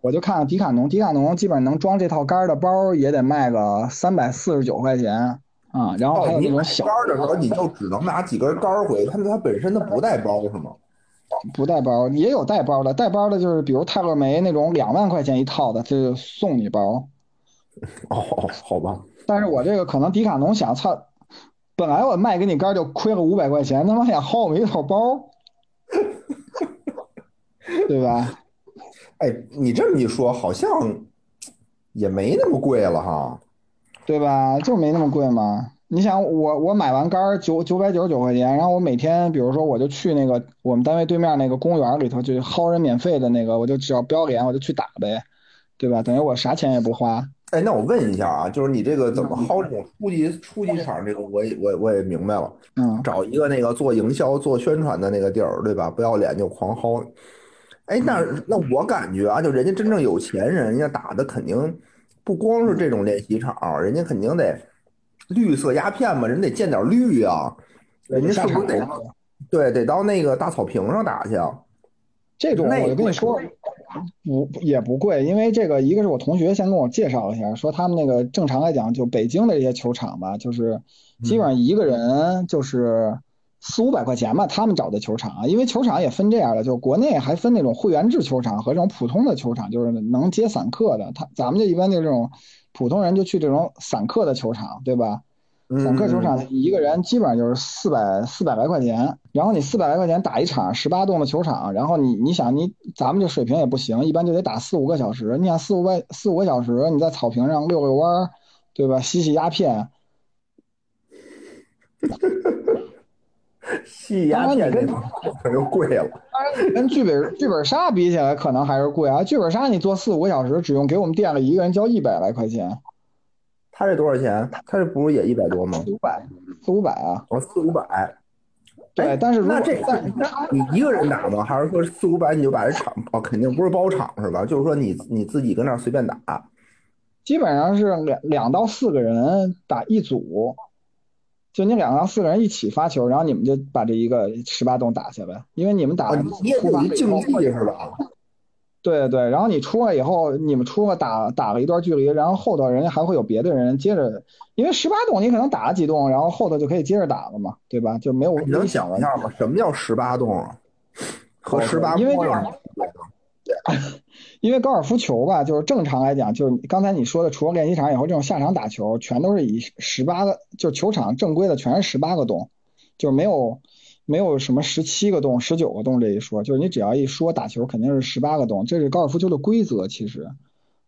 我就看看迪卡侬，迪卡侬基本上能装这套杆的包也得卖个三百四十九块钱啊。然后还有那种小杆的时候，你就只能拿几根杆回去，它它本身它不带包是吗？不带包，也有带包的，带包的就是比如泰勒梅那种两万块钱一套的，就送你包。哦，好吧。但是我这个可能迪卡侬想，操，本来我卖给你杆就亏了五百块钱，他妈想薅我们一套包，对吧？哎，你这么一说，好像也没那么贵了哈，对吧？就没那么贵嘛。你想，我我买完杆儿九九百九十九块钱，然后我每天，比如说我就去那个我们单位对面那个公园里头，就薅人免费的那个，我就只要不要脸，我就去打呗，对吧？等于我啥钱也不花。哎，那我问一下啊，就是你这个怎么薅这种初级初级场？这个我也我我也明白了，嗯，找一个那个做营销做宣传的那个地儿，对吧？不要脸就狂薅。哎，那那我感觉啊，就人家真正有钱人，人家打的肯定不光是这种练习场，人家肯定得绿色鸦片嘛，人得见点绿啊，人家是不是得对得到那个大草坪上打去啊？这种我就跟你说，不也不贵，因为这个一个是我同学先跟我介绍一下，说他们那个正常来讲，就北京的这些球场吧，就是基本上一个人就是。四五百块钱吧，他们找的球场啊，因为球场也分这样的，就是国内还分那种会员制球场和这种普通的球场，就是能接散客的。他咱们就一般就这种普通人就去这种散客的球场，对吧？散客球场一个人基本上就是四百四百来块钱，然后你四百来块钱打一场十八洞的球场，然后你你想你咱们这水平也不行，一般就得打四五个小时。你想四五百四五个小时，你在草坪上遛遛弯儿，对吧？吸吸鸦片。吸鸦片这 可就贵了。当然，跟剧本剧本杀比起来，可能还是贵啊。剧本杀你做四五个小时，只用给我们店里一个人交一百来块钱。他这多少钱？他这不是也一百多吗？四五百，四五百啊。哦，四五百。对，但是那这你一个人打吗？还是说四五百你就把这场哦？肯定不是包场是吧？就是说你你自己跟那随便打。基本上是两两到四个人打一组。就你两个四个人一起发球，然后你们就把这一个十八洞打下来，因为你们打你也有一竞技是吧？对对，然后你出来以后，你们出了打打了一段距离，然后后头人家还会有别的人接着，因为十八洞你可能打了几洞，然后后头就可以接着打了嘛，对吧？就没有你能想一下吗？什么叫十八洞啊？和十八因为这摸有样 因为高尔夫球吧，就是正常来讲，就是刚才你说的，除了练习场以后，这种下场打球全都是以十八个，就是球场正规的全是十八个洞，就是没有没有什么十七个洞、十九个洞这一说，就是你只要一说打球肯定是十八个洞，这是高尔夫球的规则，其实啊。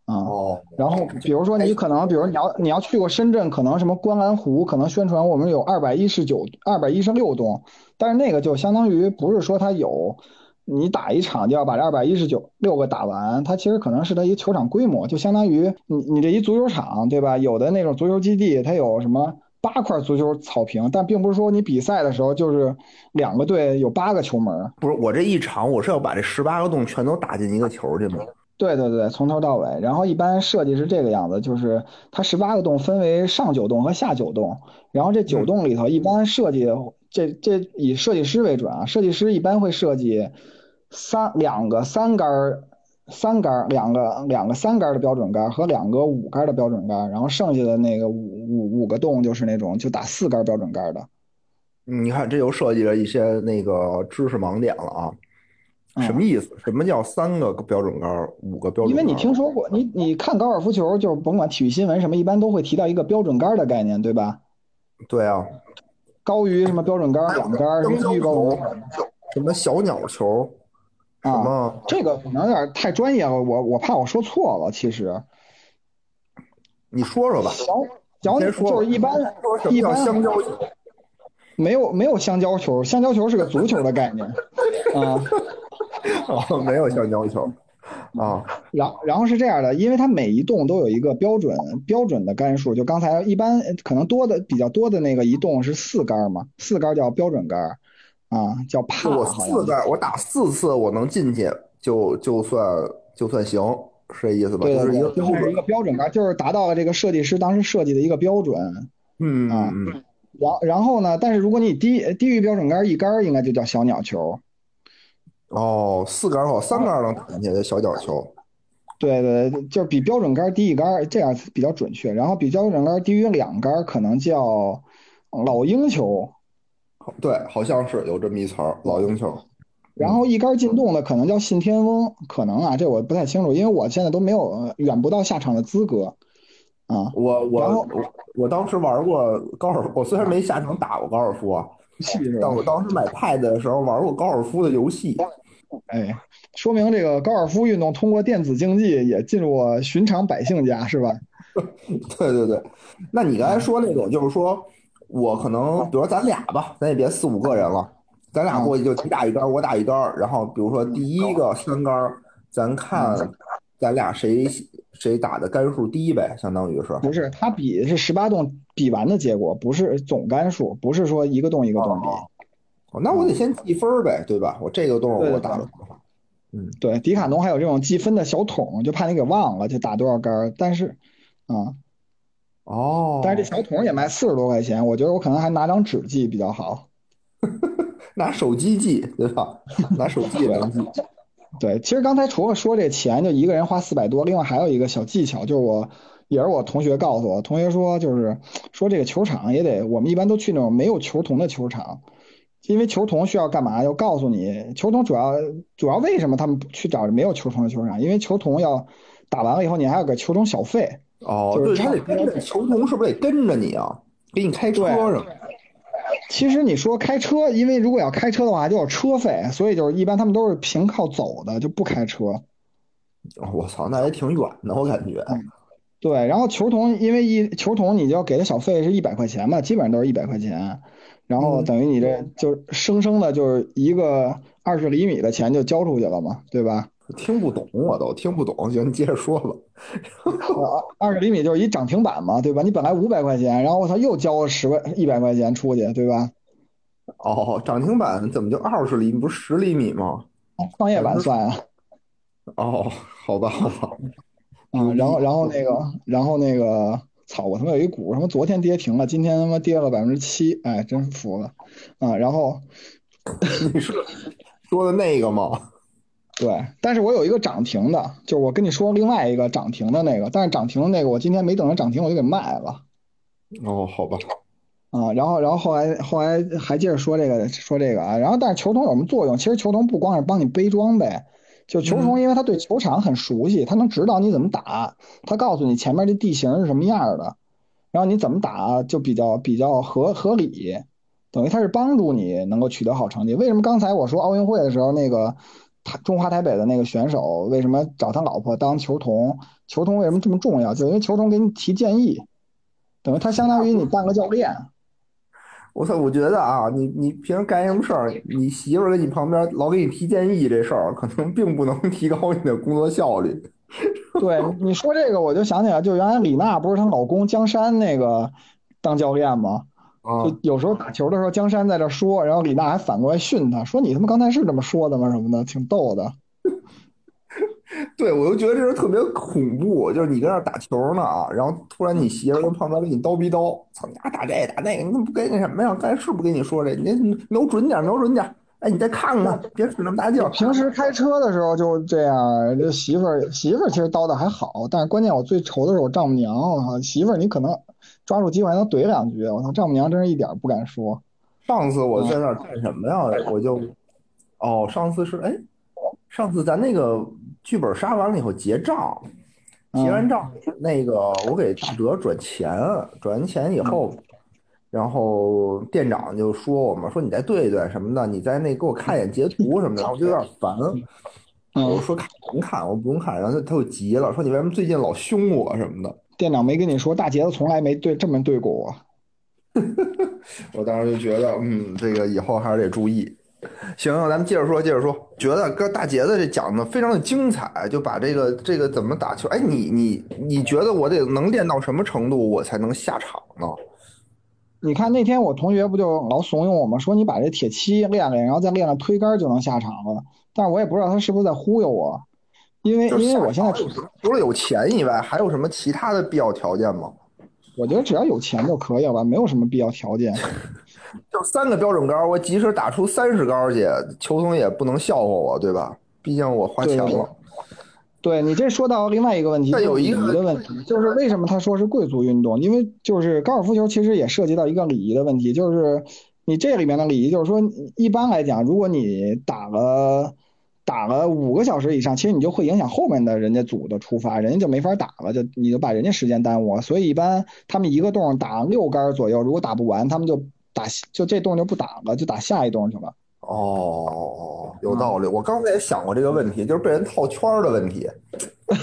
哦，然后比如说你可能，比如你要你要去过深圳，可能什么观澜湖，可能宣传我们有二百一十九、二百一十六洞，但是那个就相当于不是说它有，你打一场就要把这二百一十九六个打完，它其实可能是它一球场规模，就相当于你你这一足球场对吧？有的那种足球基地，它有什么八块足球草坪，但并不是说你比赛的时候就是两个队有八个球门，不是，我这一场我是要把这十八个洞全都打进一个球去吗？对对对，从头到尾。然后一般设计是这个样子，就是它十八个洞分为上九洞和下九洞。然后这九洞里头一般设计这这以设计师为准啊，设计师一般会设计三两个三杆儿三杆儿两个两个三杆儿的标准杆儿和两个五杆儿的标准杆儿，然后剩下的那个五五五个洞就是那种就打四杆儿标准杆儿的。嗯你看，这又涉及了一些那个知识盲点了啊。嗯什么意思？什么叫三个标准杆儿，五个标准？因为你听说过，你你看高尔夫球，就是甭管体育新闻什么，一般都会提到一个标准杆儿的概念，对吧？对啊，高于什么标准杆两杆儿，低于标准杆什么小鸟球，啊。这个可能有点太专业了，我我怕我说错了。其实你说说吧。小小就是一般一般香蕉球？没有没有香蕉球，香蕉球是个足球的概念啊。哦，没有香蕉球啊。然然后是这样的，因为它每一栋都有一个标准标准的杆数，就刚才一般可能多的比较多的那个一栋是四杆嘛，四杆叫标准杆啊，叫帕我四杆，我打四次我能进去，就就算就算行，是这意思吧？对对对，就是一个标准杆，就是达到了这个设计师当时设计的一个标准。嗯啊嗯嗯。然然后呢，但是如果你低低于标准杆一杆，应该就叫小鸟球。哦，四杆儿或三杆儿能打进去的小角球。对对，对就是比标准杆低一杆，这样比较准确。然后比标准杆低于两杆，可能叫老鹰球。对，好像是有这么一词儿，老鹰球。然后一杆进洞的可能叫信天翁，可能啊，这我不太清楚，因为我现在都没有呃远不到下场的资格啊。我我我我当时玩过高尔夫，我虽然没下场打过高尔夫啊，但我当时买 Pad 的时候玩过高尔夫的游戏。哎，说明这个高尔夫运动通过电子竞技也进入了寻常百姓家，是吧？对对对，那你刚才说那种，就是说我可能，比如说咱俩吧，咱也别四五个人了，咱俩过去就你打一杆，我打一杆，然后比如说第一个三杆，咱看咱俩谁谁打的杆数低呗，相当于是。不是，他比是十八洞比完的结果，不是总杆数，不是说一个洞一个洞比。哦，那我得先记分儿呗，对吧？我这个洞对对我打的多少？对，迪卡侬还有这种记分的小桶，就怕你给忘了，就打多少杆儿。但是，啊，哦，但是这小桶也卖四十多块钱，我觉得我可能还拿张纸记比较好。拿手机记，对吧？拿手机来记。对，其实刚才除了说这钱，就一个人花四百多，另外还有一个小技巧，就是我也是我同学告诉我，同学说就是说这个球场也得，我们一般都去那种没有球童的球场，因为球童需要干嘛？要告诉你，球童主要主要为什么他们去找没有球童的球场？因为球童要打完了以后，你还要给球童小费。哦，对，就是他得跟着球童，是不是得跟着你啊？给你开车。其实你说开车，因为如果要开车的话，就有车费，所以就是一般他们都是凭靠走的，就不开车。哦我操，那也挺远的，我感觉。对，然后球童因为一球童你就要给的小费是一百块钱嘛，基本上都是一百块钱，然后嗯等于你这就生生的就是一个二十厘米的钱就交出去了嘛，对吧？听不懂，我都听不懂。行，你接着说吧。呃二十厘米就是一涨停板嘛，对吧？你本来五百块钱，然后我操又交了十块一百块钱出去，对吧？哦，涨停板怎么就二十厘米，不是十厘米吗？创业板算啊。哦，好吧，好吧。啊，然后然后那个，然后那个，操！我他妈有一股，他妈昨天跌停了，今天他妈跌了百分之七，哎，真服了，啊，然后 你说说的那个吗？对，但是我有一个涨停的，就是我跟你说另外一个涨停的那个，但是涨停的那个我今天没等它涨停我就给卖了。哦，好吧，啊，然后然后后来后来还接着说这个说这个啊，然后但是球童有什么作用？其实球童不光是帮你背装备，就球童因为他对球场很熟悉，他能指导你怎么打，他告诉你前面的地形是什么样的，然后你怎么打就比较比较合合理，等于他是帮助你能够取得好成绩。为什么刚才我说奥运会的时候那个台中华台北的那个选手为什么找他老婆当球童？球童为什么这么重要？就因为球童给你提建议，等于他相当于你半个教练。我操，我觉得啊，你你平时干什么事儿，你媳妇儿在你旁边老给你提建议，这事儿可能并不能 提高你的工作效率。对你说这个，我就想起来，就原来李娜不是她老公江山那个当教练吗？啊，就有时候打球的时候，江山在这说，然后李娜还反过来训他，说你他妈刚才是这么说的吗？什么的，挺逗的。对，我就觉得这人特别恐怖，就是你跟那儿打球呢啊，然后突然你媳妇儿跟旁边给你叨逼叨，操你丫打这打那个，你怎么不跟那什么呀？刚才是不跟你说这，你瞄准点，瞄准点，哎，你再看看，别使那么大劲儿。平时开车的时候就这样，这媳妇儿媳妇儿其实叨的还好，但是关键我最愁的是我丈母娘，我操，媳妇儿你可能抓住机会还能怼两句，我操，丈母娘真是一点不敢说。上次我在那儿干什么呀？我就，哦，上次是哎，上次咱那个剧本杀完了以后结账，结完账那个我给大哲转钱，转完钱以后，然后店长就说我们说你再对一对什么的，你再那给我看一眼截图什么的，我就有点烦。我说看不看，我不用看，然后他他就急了，说你为什么最近老凶我什么的。店长没跟你说，大杰子从来没对这么对过我。我当时就觉得，嗯，这个以后还是得注意。行，咱们接着说，接着说，觉得哥大杰子这讲的非常的精彩，就把这个这个怎么打球，哎，你你你觉得我得能练到什么程度，我才能下场呢？你看那天我同学不就老怂恿我吗？说你把这铁七练练，然后再练练推杆就能下场了。但是我也不知道他是不是在忽悠我，因为因为我现在除了有钱以外，还有什么其他的必要条件吗？我觉得只要有钱就可以了吧，没有什么必要条件。就三个标准杆，我即使打出三十杆去，球童也不能笑话我，对吧？毕竟我花钱了。对你这说到另外一个问题，有一个问题，就是为什么他说是贵族运动？因为就是高尔夫球其实也涉及到一个礼仪的问题，就是你这里面的礼仪，就是说一般来讲，如果你打了打了五个小时以上，其实你就会影响后面的人家组的出发，人家就没法打了，就你就把人家时间耽误了。所以一般他们一个洞打六杆左右，如果打不完，他们就打就这洞就不打了，就打下一洞去了。哦，有道理。我刚才也想过这个问题，就是被人套圈的问题。哎，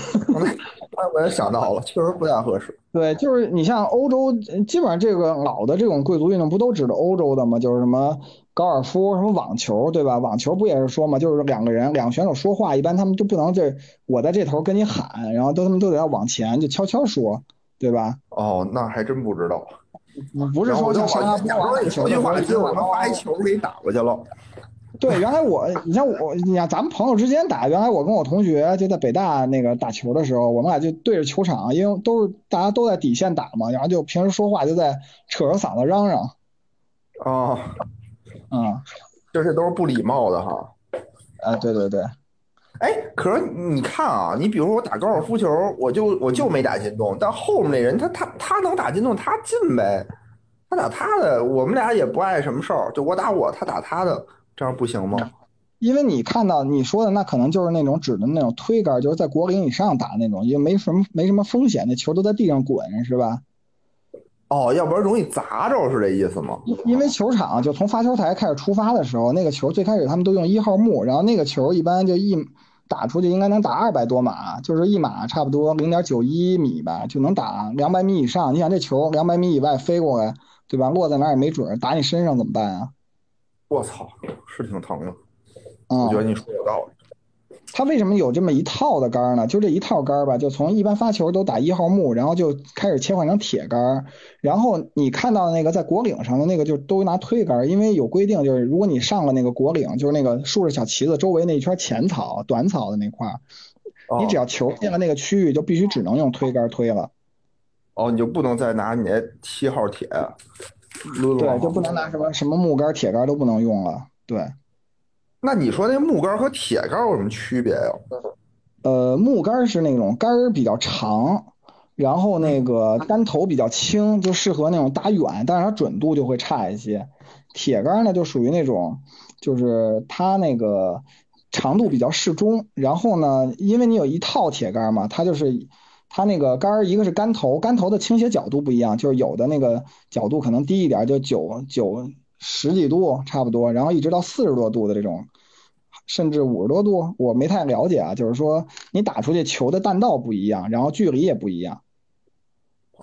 我也想到了，确实不太合适。对，就是你像欧洲，基本上这个老的这种贵族运动不都指的欧洲的吗？就是什么高尔夫、什么网球，对吧？网球不也是说嘛，就是两个人，两个选手说话，一般他们就不能这我在这头跟你喊，然后都他们都得要往前，就悄悄说，对吧？哦，那还真不知道。不是说像沙拉波你说句话，结果他发一球给你打过去了。对，原来我，你像我，你像咱们朋友之间打，原来我跟我同学就在北大那个打球的时候，我们俩就对着球场，因为都是大家都在底线打嘛，然后就平时说话就在扯着嗓子嚷嚷。哦，嗯，这些都是不礼貌的哈。啊，对对对。哎，可是你看啊，你比如说我打高尔夫球，我就我就没打进洞，但后面那人他他他能打进洞，他进呗，他打他的，我们俩也不碍什么事儿，就我打我，他打他的。这样不行吗？因为你看到你说的那可能就是那种指的那种推杆，就是在国龄以上打那种，因为没什么没什么风险，那球都在地上滚，是吧？哦，要不然容易砸着，是这意思吗？因为球场就从发球台开始出发的时候，那个球最开始他们都用一号木，然后那个球一般就一打出去应该能打二百多码，就是一码差不多零点九一米吧，就能打两百米以上。你想这球两百米以外飞过来，对吧？落在哪也没准，打你身上怎么办啊？我操，是挺疼的。我觉得你说有道理。他为什么有这么一套的杆呢？就这一套杆吧，就从一般发球都打一号木，然后就开始切换成铁杆。然后你看到那个在果岭上的那个，就都拿推杆，因为有规定，就是如果你上了那个果岭，就是那个竖着小旗子周围那一圈浅草、短草的那块儿，你只要球进了那个区域，就必须只能用推杆推了。哦，你就不能再拿你那七号铁。对，就不能拿什么什么木杆、铁杆都不能用了。对，那你说那木杆和铁杆有什么区别呀？呃，木杆是那种杆比较长，然后那个杆头比较轻，就适合那种打远，但是它准度就会差一些。铁杆呢就属于那种，就是它那个长度比较适中，然后呢，因为你有一套铁杆嘛，它就是它那个杆儿一个是杆头，杆头的倾斜角度不一样，就是有的那个角度可能低一点，就九九十几度差不多，然后一直到四十多度的这种。甚至五十多度，我没太了解啊。就是说，你打出去球的弹道不一样，然后距离也不一样。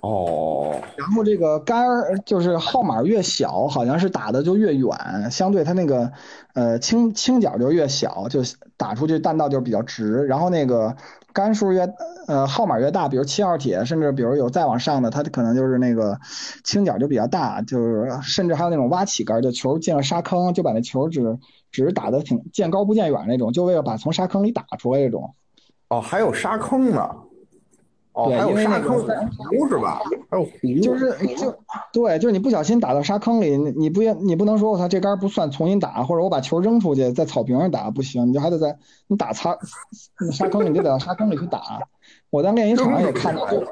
哦，然后这个杆儿就是号码越小，好像是打的就越远，相对它那个呃倾倾角就越小，就打出去弹道就比较直。然后那个杆数越呃号码越大，比如七号铁，甚至比如有再往上的，它可能就是那个倾角就比较大，就是甚至还有那种挖起杆，就球进了沙坑就把那球只只是打的挺见高不见远那种，就为了把从沙坑里打出来这种。哦，还有沙坑呢。哦，对还有因为那个沙坑湖是吧？还有湖，就是就对，就是你不小心打到沙坑里，你你不也你不能说我操这杆不算重新打，或者我把球扔出去在草坪上打不行，你就还得在你打擦沙坑你就得到沙坑里去打。我在练习场上也看到，就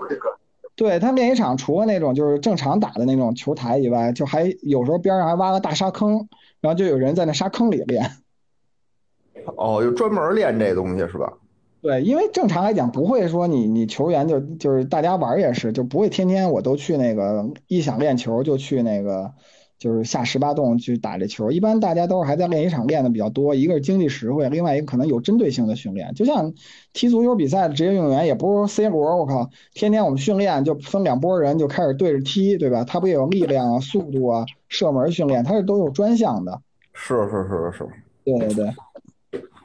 对他练习场除了那种就是正常打的那种球台以外，就还有时候边上还挖个大沙坑，然后就有人在那沙坑里练。哦，就专门练这东西是吧？对，因为正常来讲不会说你你球员就就是大家玩儿也是，就不会天天我都去那个一想练球就去那个就是下十八洞去打这球。一般大家都是还在练习场练的比较多，一个是经济实惠，另外一个可能有针对性的训练。就像踢足球比赛的职业运动员，也不是 C 罗，我靠，天天我们训练就分两拨人就开始对着踢，对吧？他不也有力量啊、速度啊、射门训练，他是都有专项的。是是是是，对对对。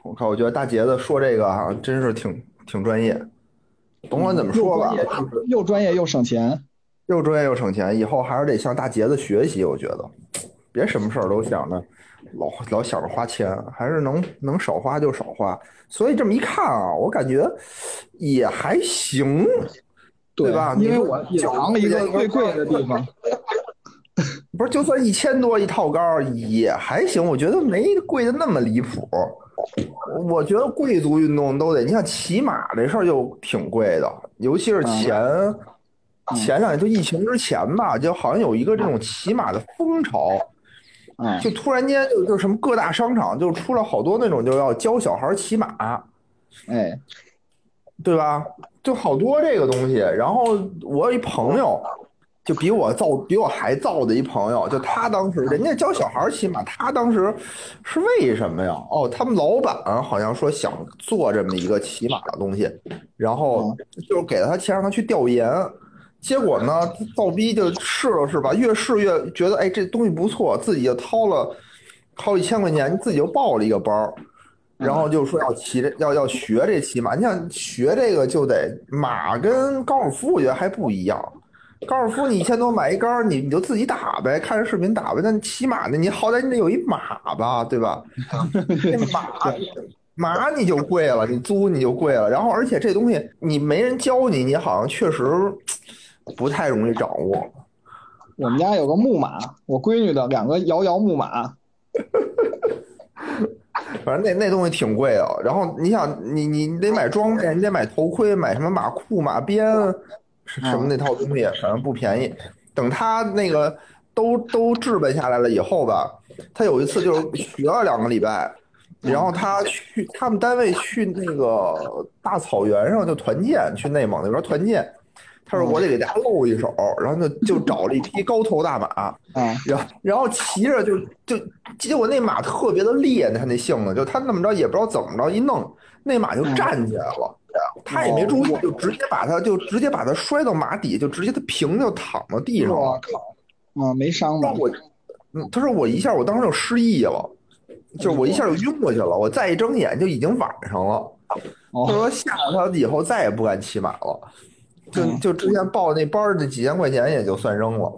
我靠，我觉得大杰子说这个哈、真是挺挺专业。甭管怎么说吧，又专业又省钱。又专业又省钱，以后还是得向大杰子学习。我觉得，别什么事儿都想着老老想着花钱，还是能能少花就少花。所以这么一看啊，我感觉也还行，对吧？因为我隐藏了一个最贵的地方。不是，就算一千多一套杆儿也还行，我觉得没贵的那么离谱。我觉得贵族运动都得，你像骑马这事儿就挺贵的，尤其是前前两年就疫情之前吧，就好像有一个这种骑马的风潮，嗯，就突然间就就什么各大商场就出了好多那种就要教小孩骑马，哎，对吧？就好多这个东西。然后我有一朋友，就比我造比我还造的一朋友，就他当时人家教小孩骑马，他当时是为什么呀？哦，他们老板好像说想做这么一个骑马的东西，然后就是给了他钱让他去调研。结果呢，造逼就试了试吧，越试越觉得哎这东西不错，自己就掏了好几千块钱，自己就报了一个班儿。然后就说要骑这要要学这骑马，你想学这个就得马跟高尔夫，我觉得还不一样。高尔夫你一千多买一杆儿，你你就自己打呗，看着视频打呗。但骑马呢，你好歹你得有一马吧，对吧？那马马你就贵了，你租你就贵了。然后而且这东西你没人教你，你好像确实不太容易掌握。我们家有个木马，我闺女的两个摇摇木马。反正那那东西挺贵的，然后你想，你你你得买装备，你得买头盔，买什么马裤、马鞭，什什么那套东西，反正不便宜。等他那个都都置办下来了以后吧，他有一次就是学了两个礼拜，然后他去他们单位去那个大草原上就团建，去内蒙那边团建。他说我得给大家露一手，然后就就找了一匹高头大马，啊，然后然后骑着就就结果那马特别的烈，他那性子就他那么着也不知道怎么着一弄，那马就站起来了，他也没注意，就直接把他就直接把他摔到马底，就直接他平就躺到地上了。我靠，啊，没伤吧？我，嗯，他说我一下我当时就失忆了，就是我一下就晕过去了，我再一睁眼就已经晚上了。他哦，说吓得他以后再也不敢骑马了，就嗯就之前报那班那几千块钱也就算扔了。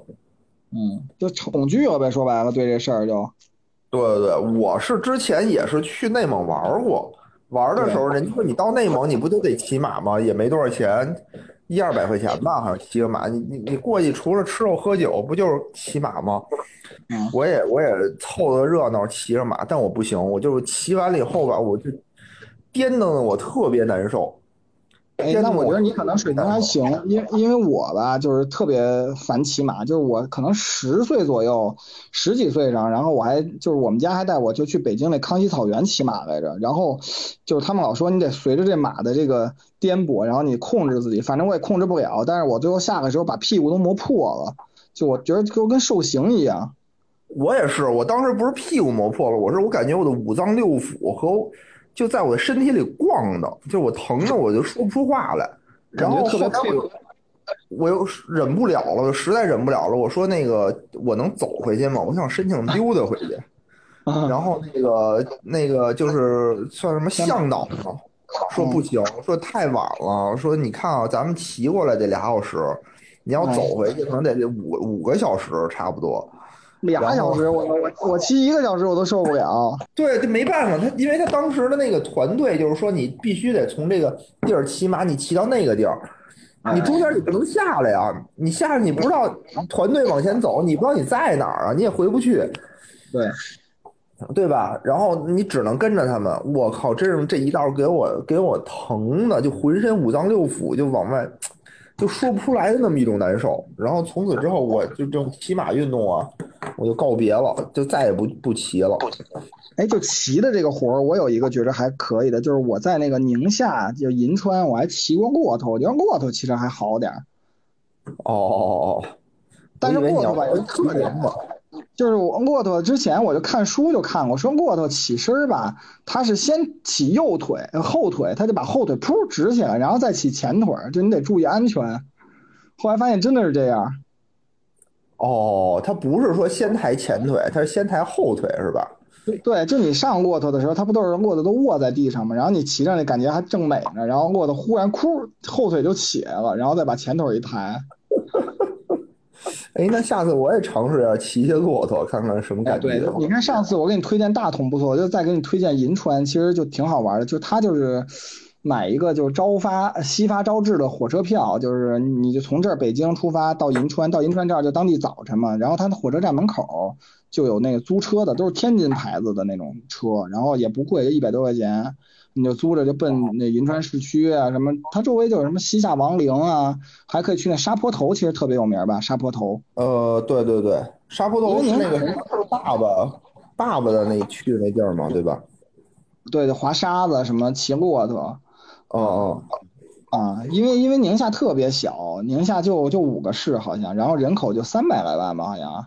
嗯，就恐惧了呗，说白了，对这事儿就，对对对，我是之前也是去内蒙玩过，玩的时候人家说你到内蒙你不都得骑马吗？也没多少钱，一二百块钱吧，好像骑个马，你你你过去除了吃肉喝酒，不就是骑马吗？嗯我也我也凑个热闹骑着马，但我不行，我就是骑完了以后吧，我就颠腾的我特别难受。哎，那我觉得你可能水平还行，因因为我吧，就是特别烦骑马，就是我可能十岁左右，十几岁上，然后我还就是我们家还带我就去北京那康熙草原骑马来着，然后就是他们老说你得随着这马的这个颠簸，然后你控制自己，反正我也控制不了，但是我最后下来的时候把屁股都磨破了，就我觉得就跟受刑一样。我也是，我当时不是屁股磨破了，我是我感觉我的五脏六腑和就在我的身体里逛的，就我疼的我就说不出话来，然后后来我又我又忍不了了，我实在忍不了了，我说那个我能走回去吗？我想申请溜达回去。啊然后那个那个就是算什么向导嘛，说不行，说太晚了，说你看啊，咱们骑过来得俩小时，你要走回去可能得得五五个小时差不多。俩小时，我我我骑一个小时我都受不了。对，这没办法，他因为他当时的那个团队就是说，你必须得从这个地儿骑马，你骑到那个地儿，你中间你不能下来啊，你下来你不知道团队往前走，你不知道你在哪儿啊，你也回不去。对，对吧？然后你只能跟着他们。我靠，真是这一道给我给我疼的，就浑身五脏六腑就往外，就说不出来的那么一种难受。然后从此之后，我就这种骑马运动啊，我就告别了，就再也不不骑了。哎，就骑的这个活儿，我有一个觉着还可以的，就是我在那个宁夏，就银川，我还骑过骆驼，我觉得骆驼其实还好点儿。哦哦哦哦，但是骆驼吧有一特点，就是我骆驼之前我就看书就看过，说骆驼起身儿吧，它是先起右腿、呃后腿，它就把后腿噗直起来，然后再起前腿儿，就你得注意安全。后来发现真的是这样，哦，他不是说先抬前腿，他是先抬后腿是吧？对，就你上骆驼的时候，它不都是骆驼都卧在地上吗？然后你骑上去感觉还正美呢，然后骆驼忽然哭，后腿就起来了，然后再把前腿一抬。哎，那下次我也尝试一下骑骑骆驼，看看什么哎，感觉对。，你看上次我给你推荐大同不错，我就再给你推荐银川，其实就挺好玩的。就它就是买一个就是朝发夕发朝至的火车票，就是你就从这儿北京出发到银川，到银川这儿就当地早晨嘛。然后它的火车站门口就有那个租车的，都是天津牌子的那种车，然后也不贵，就一百多块钱。你就租着就奔那银川市区啊，什么它周围就有什么西夏王陵啊，还可以去那沙坡头，其实特别有名吧，沙坡头。呃，对对对，沙坡头那个什么爸爸爸爸的那去的那地儿嘛，对吧？对，滑沙子什么骑骆驼。哦哦。啊，因为因为宁夏特别小，宁夏就就五个市好像，然后人口就三百来万吧，好像。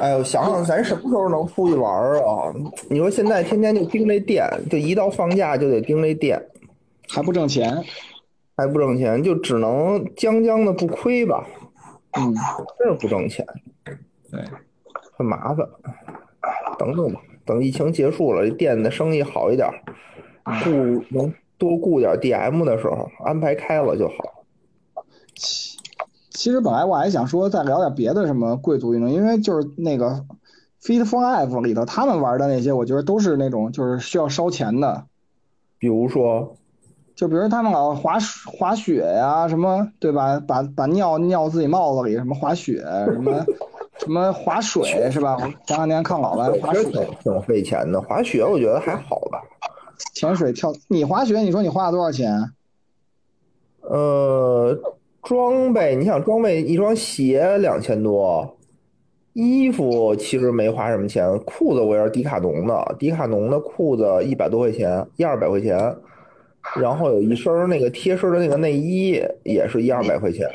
哎呦，想想咱什么时候能出去玩儿啊？你说现在天天就盯这店，就一到放假就得盯这店，还不挣钱。还不挣钱，就只能将将的不亏吧，嗯，真是不挣钱，对，很麻烦。等等吧，等疫情结束了，这店的生意好一点儿，雇能多雇点 DM 的时候，安排开了就好。其其实本来我还想说再聊点别的什么贵族运动，因为就是那个 Fit for Life 里头他们玩的那些，我觉得都是那种就是需要烧钱的，比如说，就比如他们老滑滑雪呀、什么对吧？把把尿尿自己帽子里，什么滑雪，什么 什么滑水是吧？我前两天看老了滑水。挺挺费钱的。滑雪我觉得还好吧，潜水、跳，你滑雪，你说你花了多少钱？呃，装备，你想装备一双鞋两千多，衣服其实没花什么钱，裤子我也是迪卡侬的，迪卡侬的裤子一百多块钱，一二百块钱，然后有一身那个贴身的那个内衣也是一二百块钱，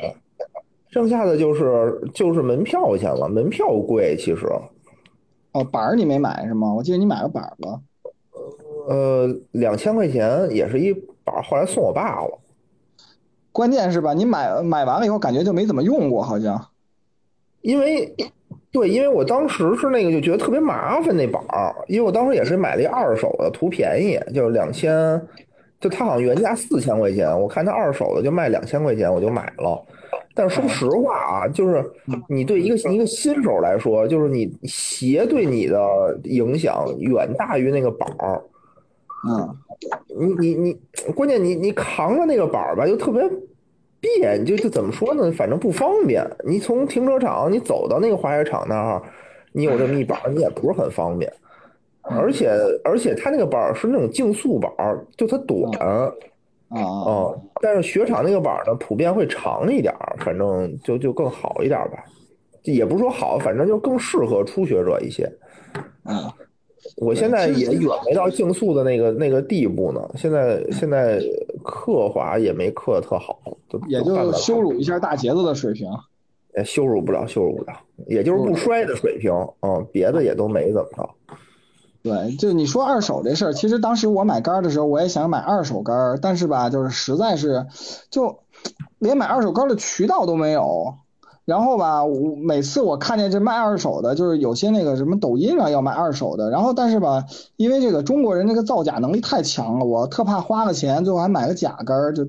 剩下的就是就是门票钱了，门票贵其实，哦，板儿你没买是吗？我记得你买个板儿了。呃，两千块钱也是一把，后来送我爸了。关键是吧，你买买完了以后感觉就没怎么用过，好像。因为对，因为我当时是那个就觉得特别麻烦那板儿，因为我当时也是买了一二手的，图便宜，就两千，就它好像原价四千块钱，我看它二手的就卖两千块钱，我就买了。但是说实话啊，就是你对一个一个新手来说，就是你鞋对你的影响远大于那个板儿。嗯，你你你，关键你你扛着那个板儿吧，又特别别，就就怎么说呢？反正不方便。你从停车场你走到那个滑雪场那儿，你有这么一板儿，你也不是很方便。而且而且它那个板儿是那种竞速板儿，就它短。啊哦，但是雪场那个板儿呢，普遍会长一点儿，反正就就更好一点儿吧。也不是说好，反正就更适合初学者一些。啊！我现在也远没到竞速的那个那个地步呢。现在现在刻滑也没刻特好，就也就羞辱一下大杰子的水平。也羞辱不了，羞辱不了，也就是不摔的水平。嗯，别的也都没怎么着。对，就你说二手这事儿，其实当时我买杆儿的时候，我也想买二手杆儿，但是吧，就是实在是，就连买二手杆儿的渠道都没有。然后吧，我每次我看见这卖二手的，就是有些那个什么抖音上要卖二手的，然后但是吧，因为这个中国人那个造假能力太强了，我特怕花了钱最后还买个假杆儿，就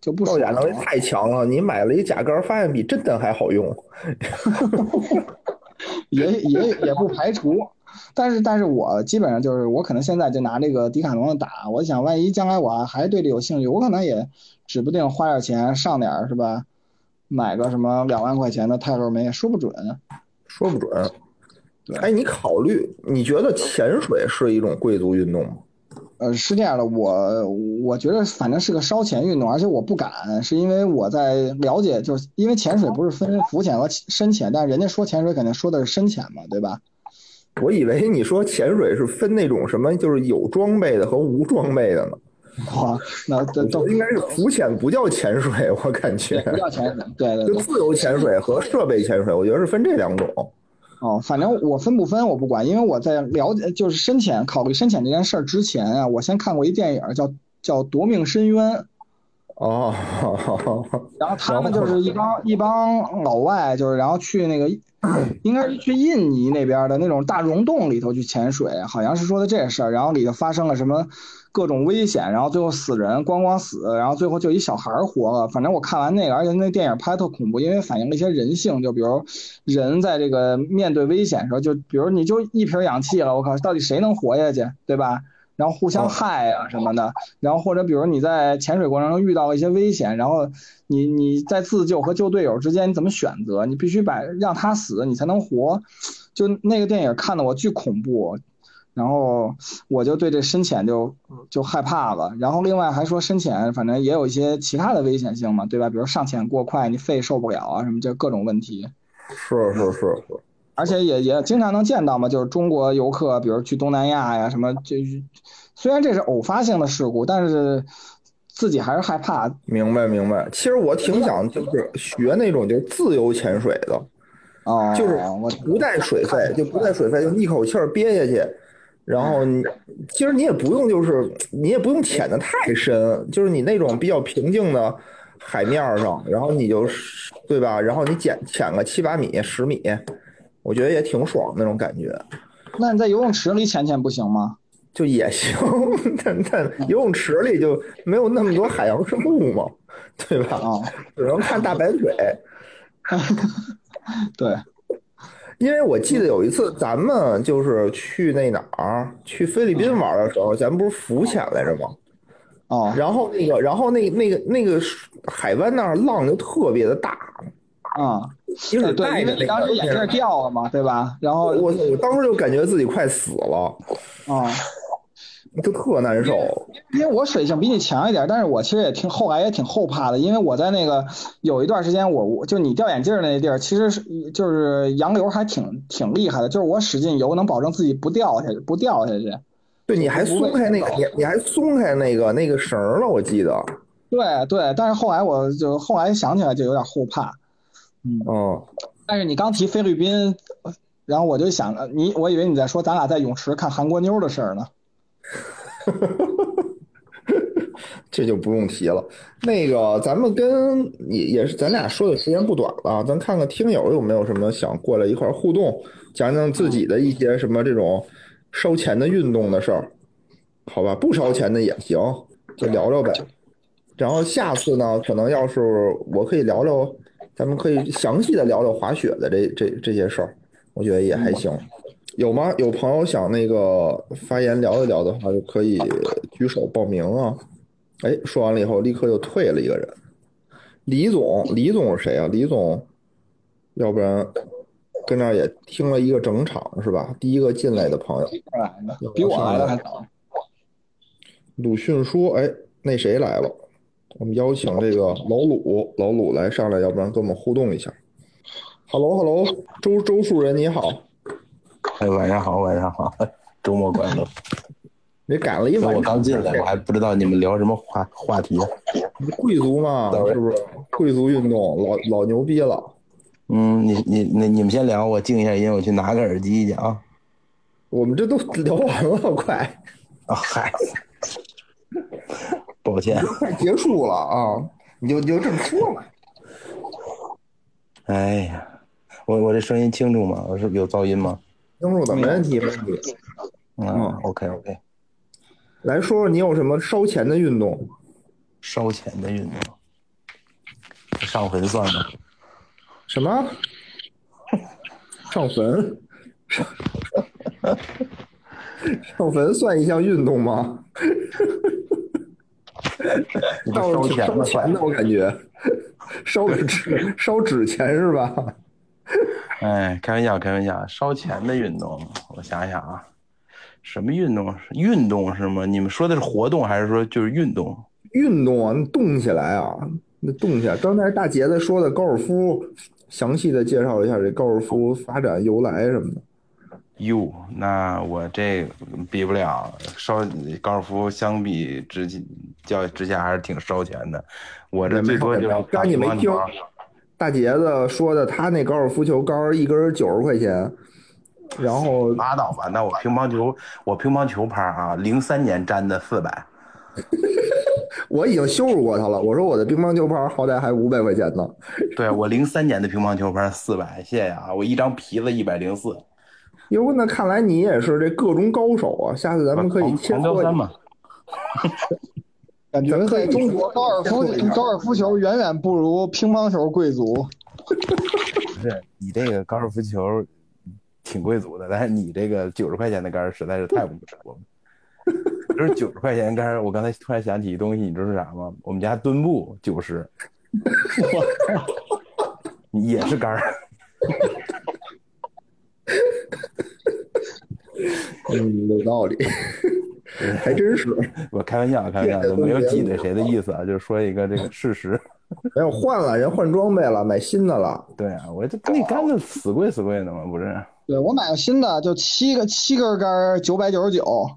就不造假能力太强了，你买了一假杆儿，发现比真的还好用。也也也不排除，但是但是我基本上就是我可能现在就拿这个迪卡侬的打，我想万一将来我还对这有兴趣，我可能也指不定花点钱上点儿是吧？买个什么两万块钱的泰勒梅也说不准。说不准。对哎，你考虑，你觉得潜水是一种贵族运动吗？呃，是这样的，我我觉得反正是个烧钱运动，而且我不敢，是因为我在了解，就是因为潜水不是分浮潜和深潜，但是人家说潜水肯定说的是深潜嘛，对吧？我以为你说潜水是分那种什么，就是有装备的和无装备的呢。哇，那这都应该是浮潜不叫潜水，我感觉不叫潜水，对对对。就自由潜水和设备潜水，我觉得是分这两种。哦，反正我分不分我不管，因为我在了解就是深潜考虑深潜这件事儿之前啊，我先看过一电影叫叫《夺命深渊》，哦，然后他们就是一帮一帮老外，就是然后去那个应该是去印尼那边的那种大溶洞里头去潜水，好像是说的这事儿，然后里头发生了什么各种危险，然后最后死人咣咣死，然后最后就一小孩儿活了。反正我看完那个，而且那电影拍得特恐怖，因为反映了一些人性，就比如人在这个面对危险的时候，就比如你就一瓶氧气了，我靠，到底谁能活下去，对吧？然后互相害啊什么的，然后或者比如你在潜水过程中遇到了一些危险，然后你你在自救和救队友之间你怎么选择？你必须把让他死，你才能活。就那个电影看的我巨恐怖，然后我就对这深潜就就害怕了。然后另外还说深潜反正也有一些其他的危险性嘛，对吧？比如上潜过快，你肺受不了啊什么，这各种问题。是是是是，而且也也经常能见到嘛，就是中国游客，比如去东南亚呀什么，就是虽然这是偶发性的事故，但是自己还是害怕。明白明白。其实我挺想就是学那种就是自由潜水的，哦，就是我不带水费，就不带水费，就一口气儿憋下去。然后你其实你也不用就是你也不用潜的太深，就是你那种比较平静的海面上，然后你就是对吧？然后你潜潜个七八米、十米，我觉得也挺爽那种感觉。那你在游泳池里潜潜不行吗？就也行，但但游泳池里就没有那么多海洋生物嘛，对吧？啊，只能看大白腿。对，因为我记得有一次咱们就是去那哪儿，去菲律宾玩的时候，咱们不是浮潜来着吗？哦，然后那个，然后那那个那个海湾那儿浪就特别的大，啊，因为你当时眼镜掉了嘛，对吧？然后我我当时就感觉自己快死了，啊，就特难受。因为我水性比你强一点，但是我其实也挺后来也挺后怕的，因为我在那个有一段时间我，我就你掉眼镜儿那地儿，其实是就是洋流还挺挺厉害的，就是我使劲游能保证自己不掉下去，不掉下去。对，你还松开那个，你你还松开那个那个绳儿了，我记得。对对，但是后来我就后来想起来就有点后怕，嗯。嗯，但是你刚提菲律宾，然后我就想，呃你我以为你在说咱俩在泳池看韩国妞的事儿呢。这就不用提了。那个，咱们跟也也是，咱俩说的时间不短了，咱看看听友有没有什么想过来一块互动，讲讲自己的一些什么这种烧钱的运动的事儿，好吧？不烧钱的也行，就聊聊呗。然后下次呢，可能要是我可以聊聊，咱们可以详细的聊聊滑雪的这这这些事儿，我觉得也还行。有吗？有朋友想那个发言聊一聊的话，就可以举手报名啊。哎，说完了以后，立刻又退了一个人。李总，李总是谁啊？李总，要不然跟那儿也听了一个整场是吧？第一个进来的朋友，比我来的还早。鲁迅说：“哎，那谁来了？我们邀请这个老鲁，老鲁来上来，要不然跟我们互动一下。”Hello，Hello，周周树人你好，哎，晚上好，晚上好，周末快乐。你赶了一晚我上，刚进来，我还不知道你们聊什么话话题。贵族嘛，是不是？贵族运动老老牛逼了。嗯，你你那你们先聊，我静一下音，我去拿个耳机去啊。我们这都聊完了，快啊嗨，抱歉，快结束了啊！你就你就这么说嘛。哎呀，我我这声音清楚吗？我是有噪音吗？清楚的，没问题，没问题。嗯，OK OK，来说说你有什么烧钱的运动？烧钱的运动，上坟算吗？什么？上坟？上上坟算一项运动吗？倒是挺不烧钱吗？烧钱的，我感觉烧纸烧纸钱是吧？哎，开玩笑，开玩笑，烧钱的运动，我想想啊，什么运动？运动是吗？你们说的是活动还是说就是运动？运动啊，那动起来啊，那动起来。刚才大杰子说的高尔夫，详细的介绍一下这高尔夫发展由来什么的。哟，那我这比不了，烧高尔夫相比之较之下还是挺烧钱的。我这最多就是刚你没听大杰子说的，他那高尔夫球杆一根九十块钱，然后拉倒吧，那我乒乓球，我乒乓球拍啊，零三年粘的四百，我已经羞辱过他了。我说我的乒乓球拍好歹还五百块钱呢。对我零三年的乒乓球拍四百，谢谢啊，我一张皮子一百零四，哟，那看来你也是这各种高手啊！下次咱们可以切磋一下。感觉在中国高尔夫高尔夫球远远不如乒乓球贵族。不是你这个高尔夫球挺贵族的，但是你这个九十块钱的杆儿实在是太不值了。就是九十块钱杆儿，我刚才突然想起一东西，你知道是啥吗？我们家墩布九十，也是杆儿。嗯，有道理，还真是。我开玩笑，开玩笑，就没有挤兑谁的意思啊，就是说一个这个事实。没有换了，人换装备了，买新的了。对啊，我这那杆子死贵死贵的嘛，不是？对我买个新的，就七个七根杆儿九百九十九。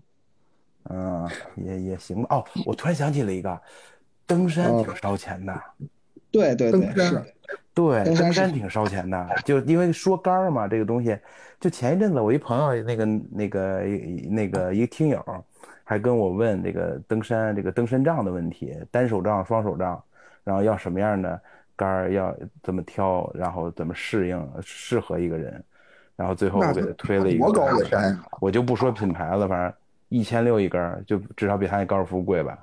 嗯，也也行吧。哦，我突然想起了一个，登山哦挺烧钱的。对对对，是。对，登山是登山挺烧钱的，就因为说杆儿嘛，这个东西，就前一阵子我一朋友那个那个那个一个听友，还跟我问这个登山这个登山杖的问题，单手杖、双手杖，然后要什么样的杆儿，要怎么挑，然后怎么适应适合一个人，然后最后我给他推了一个多高的山啊！我就不说品牌了，反正一千六一根儿，就至少比他那高尔夫贵吧。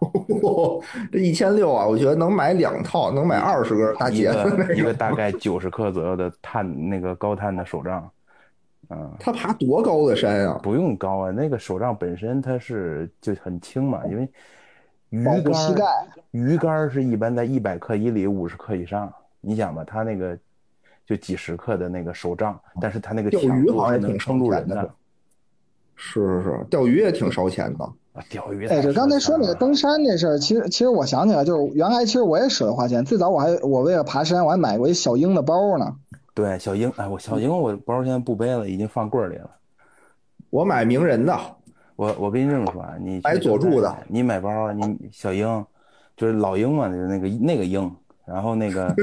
这一千六啊，我觉得能买两套，能买二十根大一杰子那个一个大概九十克左右的碳那个高碳的手杖，嗯，他爬多高的山啊？不用高啊，那个手杖本身它是就很轻嘛，因为鱼竿膝盖鱼竿是一般在一百克以里，五十克以上。你想吧，他那个就几十克的那个手杖，但是他那个钓鱼好像也挺撑住人的是是是，钓鱼也挺烧钱的。啊。钓鱼哎，对，刚才说那个登山那事儿，其实其实我想起来，就是原来其实我也舍得花钱。最早我还我为了爬山，我还买过一小鹰的包呢。对小鹰，哎，我小鹰我包现在不背了，已经放柜里了。我买名人的，我我跟你这么说啊，你买佐助的你买包，你小鹰，就是老鹰嘛，就是那个那个鹰，然后那个，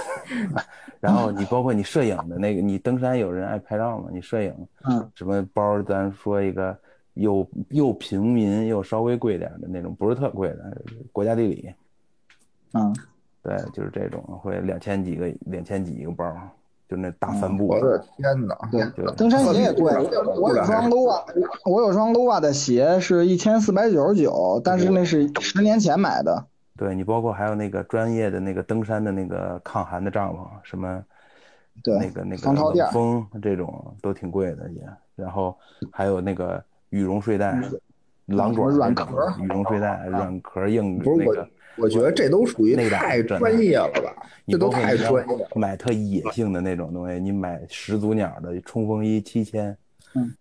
然后你包括你摄影的那个，你登山有人爱拍照嘛，你摄影，嗯，什么包，咱说一个又又平民又稍微贵点的那种，不是特贵的，国家地理，嗯，对，就是这种，会两千几个，两千几一个包，就那大帆布我，的天哪！对，对登山鞋也贵。我有双 Lua，我有双 Lua 的鞋是一千四百九十九，但是那是十年前买的。对你包括还有那个专业的那个登山的那个抗寒的帐篷，什么对，那个那个防潮垫冷风这种都挺贵的也，然后还有那个羽绒睡袋，狼爪软壳羽绒睡袋，软壳硬那个我觉得这都属于太专业了吧？你这都太专业了。买特野性的那种东西，你买始祖鸟的冲锋衣七千，嗯，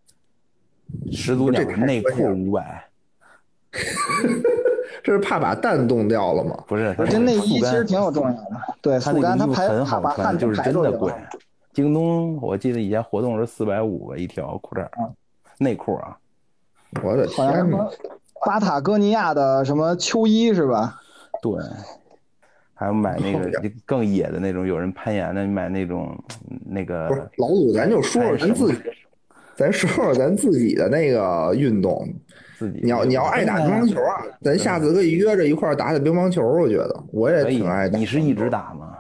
始祖鸟的内裤五百，这是怕把蛋冻掉了吗？不是，这内衣其实挺有重要的，对，它速干那个衣服它排很好穿，就是真的贵。京东我记得以前活动是四百五一条裤衩儿，内裤啊，我的好像什天巴塔哥尼亚的什么秋衣是吧？对，还有买那个 更野的那种，有人攀岩的，买那种那个不是老鲁，咱就说说咱自己，咱说说咱自己的那个运动。自己。你要你要爱打乒乓球啊，咱下次可以约着一块儿打打乒乓球。我觉得我也挺爱，打。你是一直？打吗？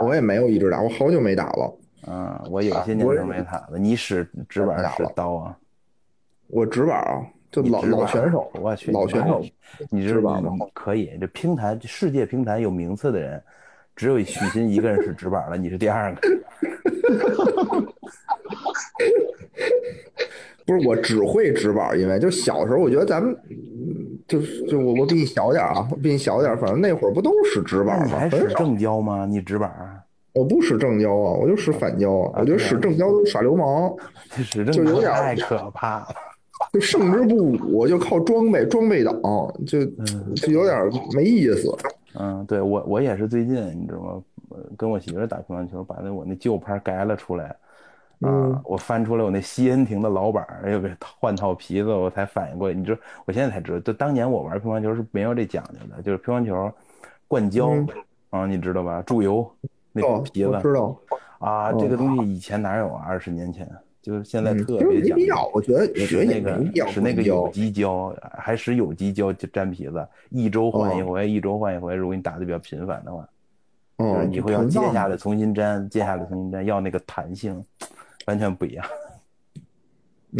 我也没有一直打，我好久没打了。嗯，我有些年头没打了。你使直板使刀啊？我直板啊，就老老选手，我去，老选手。你知道吗吗？可以，这平台世界平台有名次的人，只有许昕一个人是直板了，你是第二个。不是我只会直板，因为就小时候我觉得咱们嗯就是就我我比你小点啊，我比你小点，反正那会儿不都使直板吗？还使正交吗？你直板啊？我不使正交啊，我就使反交啊。我觉得使正交都耍流氓，使正交太可怕了。就胜之不武，就靠装备装备党，就就有点没意思。嗯，对我我也是最近，你知道吗？呃跟我媳妇打乒乓球，把那我那旧拍改了出来。啊、嗯我翻出来我那西恩廷的老板，又给换套皮子，我才反应过来。你知道，我现在才知道，就当年我玩乒乓球是没有这讲究的，就是乒乓球灌胶、嗯啊，你知道吧？注油那哦，皮子我知道，啊，这个东西以前哪有啊？二十年前，就是现在嗯，特别讲究。没必要，我觉得我觉得也使那个使那个有。机胶，还使有机胶就粘皮子，一周换一哦回，一周换一回。如果你打的比较频繁的话，就是嗯，你会要接下来重新粘，接下来重新粘，要那个弹性，完全不一样。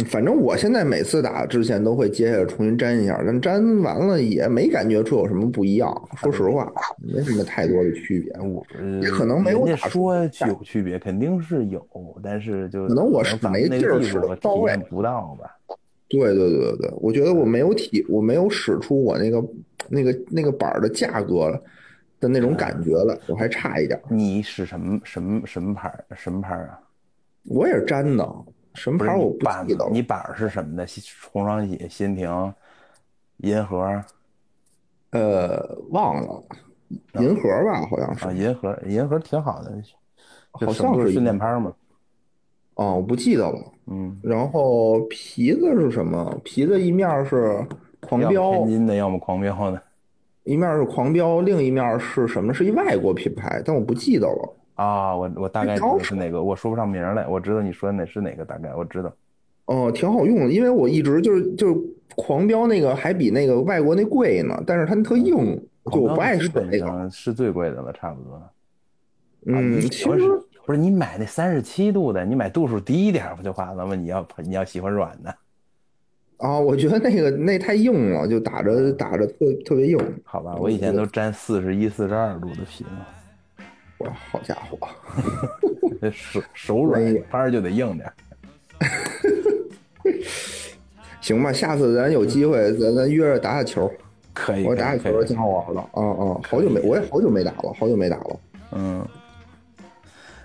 反正我现在每次打之前都会接下来重新粘一下，但粘完了也没感觉出有什么不一样。说实话，没什么太多的区别。我可能没有人家打出说有区别，肯定是有，但是就可能我使咱们那没劲儿使体验不到吧。对对对对对，我觉得我没有体，我没有使出我那个那个那个板儿的价格了的那种感觉了，我还差一点。你使什么什么什么牌儿什么牌儿啊？我也是粘的，什么牌儿我不记得了。你板儿是什么的？红双喜、新亭、银河呃，忘了，银河吧，好像是啊，。银河银河挺好的，好像是训练拍嘛。哦，我不记得了。嗯，然后皮子是什么？皮子一面是狂飙，天津的，要么狂飙的一面是狂飙，另一面是什么？是一外国品牌，但我不记得了。啊。我我大概知道是哪个，我说不上名来。我知道你说的哪是哪个，大概我知道。哦，挺好用的，因为我一直就是就是狂飙那个还比那个外国那贵呢，但是它特硬，就我不爱使那个。是最贵的了，差不多。嗯，你其实不是你买那三十七度的，你买度数低一点不就完了吗？你要你要喜欢软的，啊，我觉得那个那太硬了，就打着打着特特别硬。好吧？我以前都粘四十一、四十二度的皮呢，哇，好家伙！手手软哎呀，拍儿就得硬点儿。行吧，下次咱有机会咱咱约着打打球，可以，我打打球挺好玩的。啊啊，好久没，我也好久没打了，好久没打了。嗯，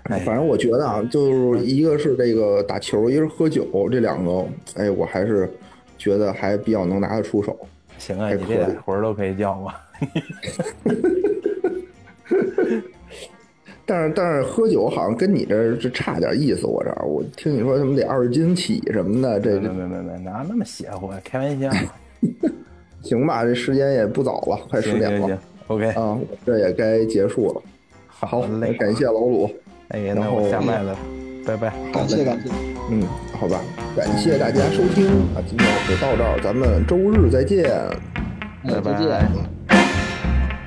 哎反正我觉得啊，就是一个是这个打球，一个是喝酒，这两个，哎，我还是觉得还比较能拿得出手。行啊，你这俩活儿都可以叫我。但是但是喝酒好像跟你这儿这差点意思，我这儿我听你说什么得二斤起什么的，这没这没没没，哪那么邪乎啊？开玩笑。行吧，这时间也不早了，快十点了行行行，OK，啊，我这也该结束了。好，嘞，感谢老鲁，哎呀，那我然后下麦了，拜拜。感谢感谢。嗯，好吧，感谢大家收听啊，今天就到这儿，咱们周日再见。哎，再见。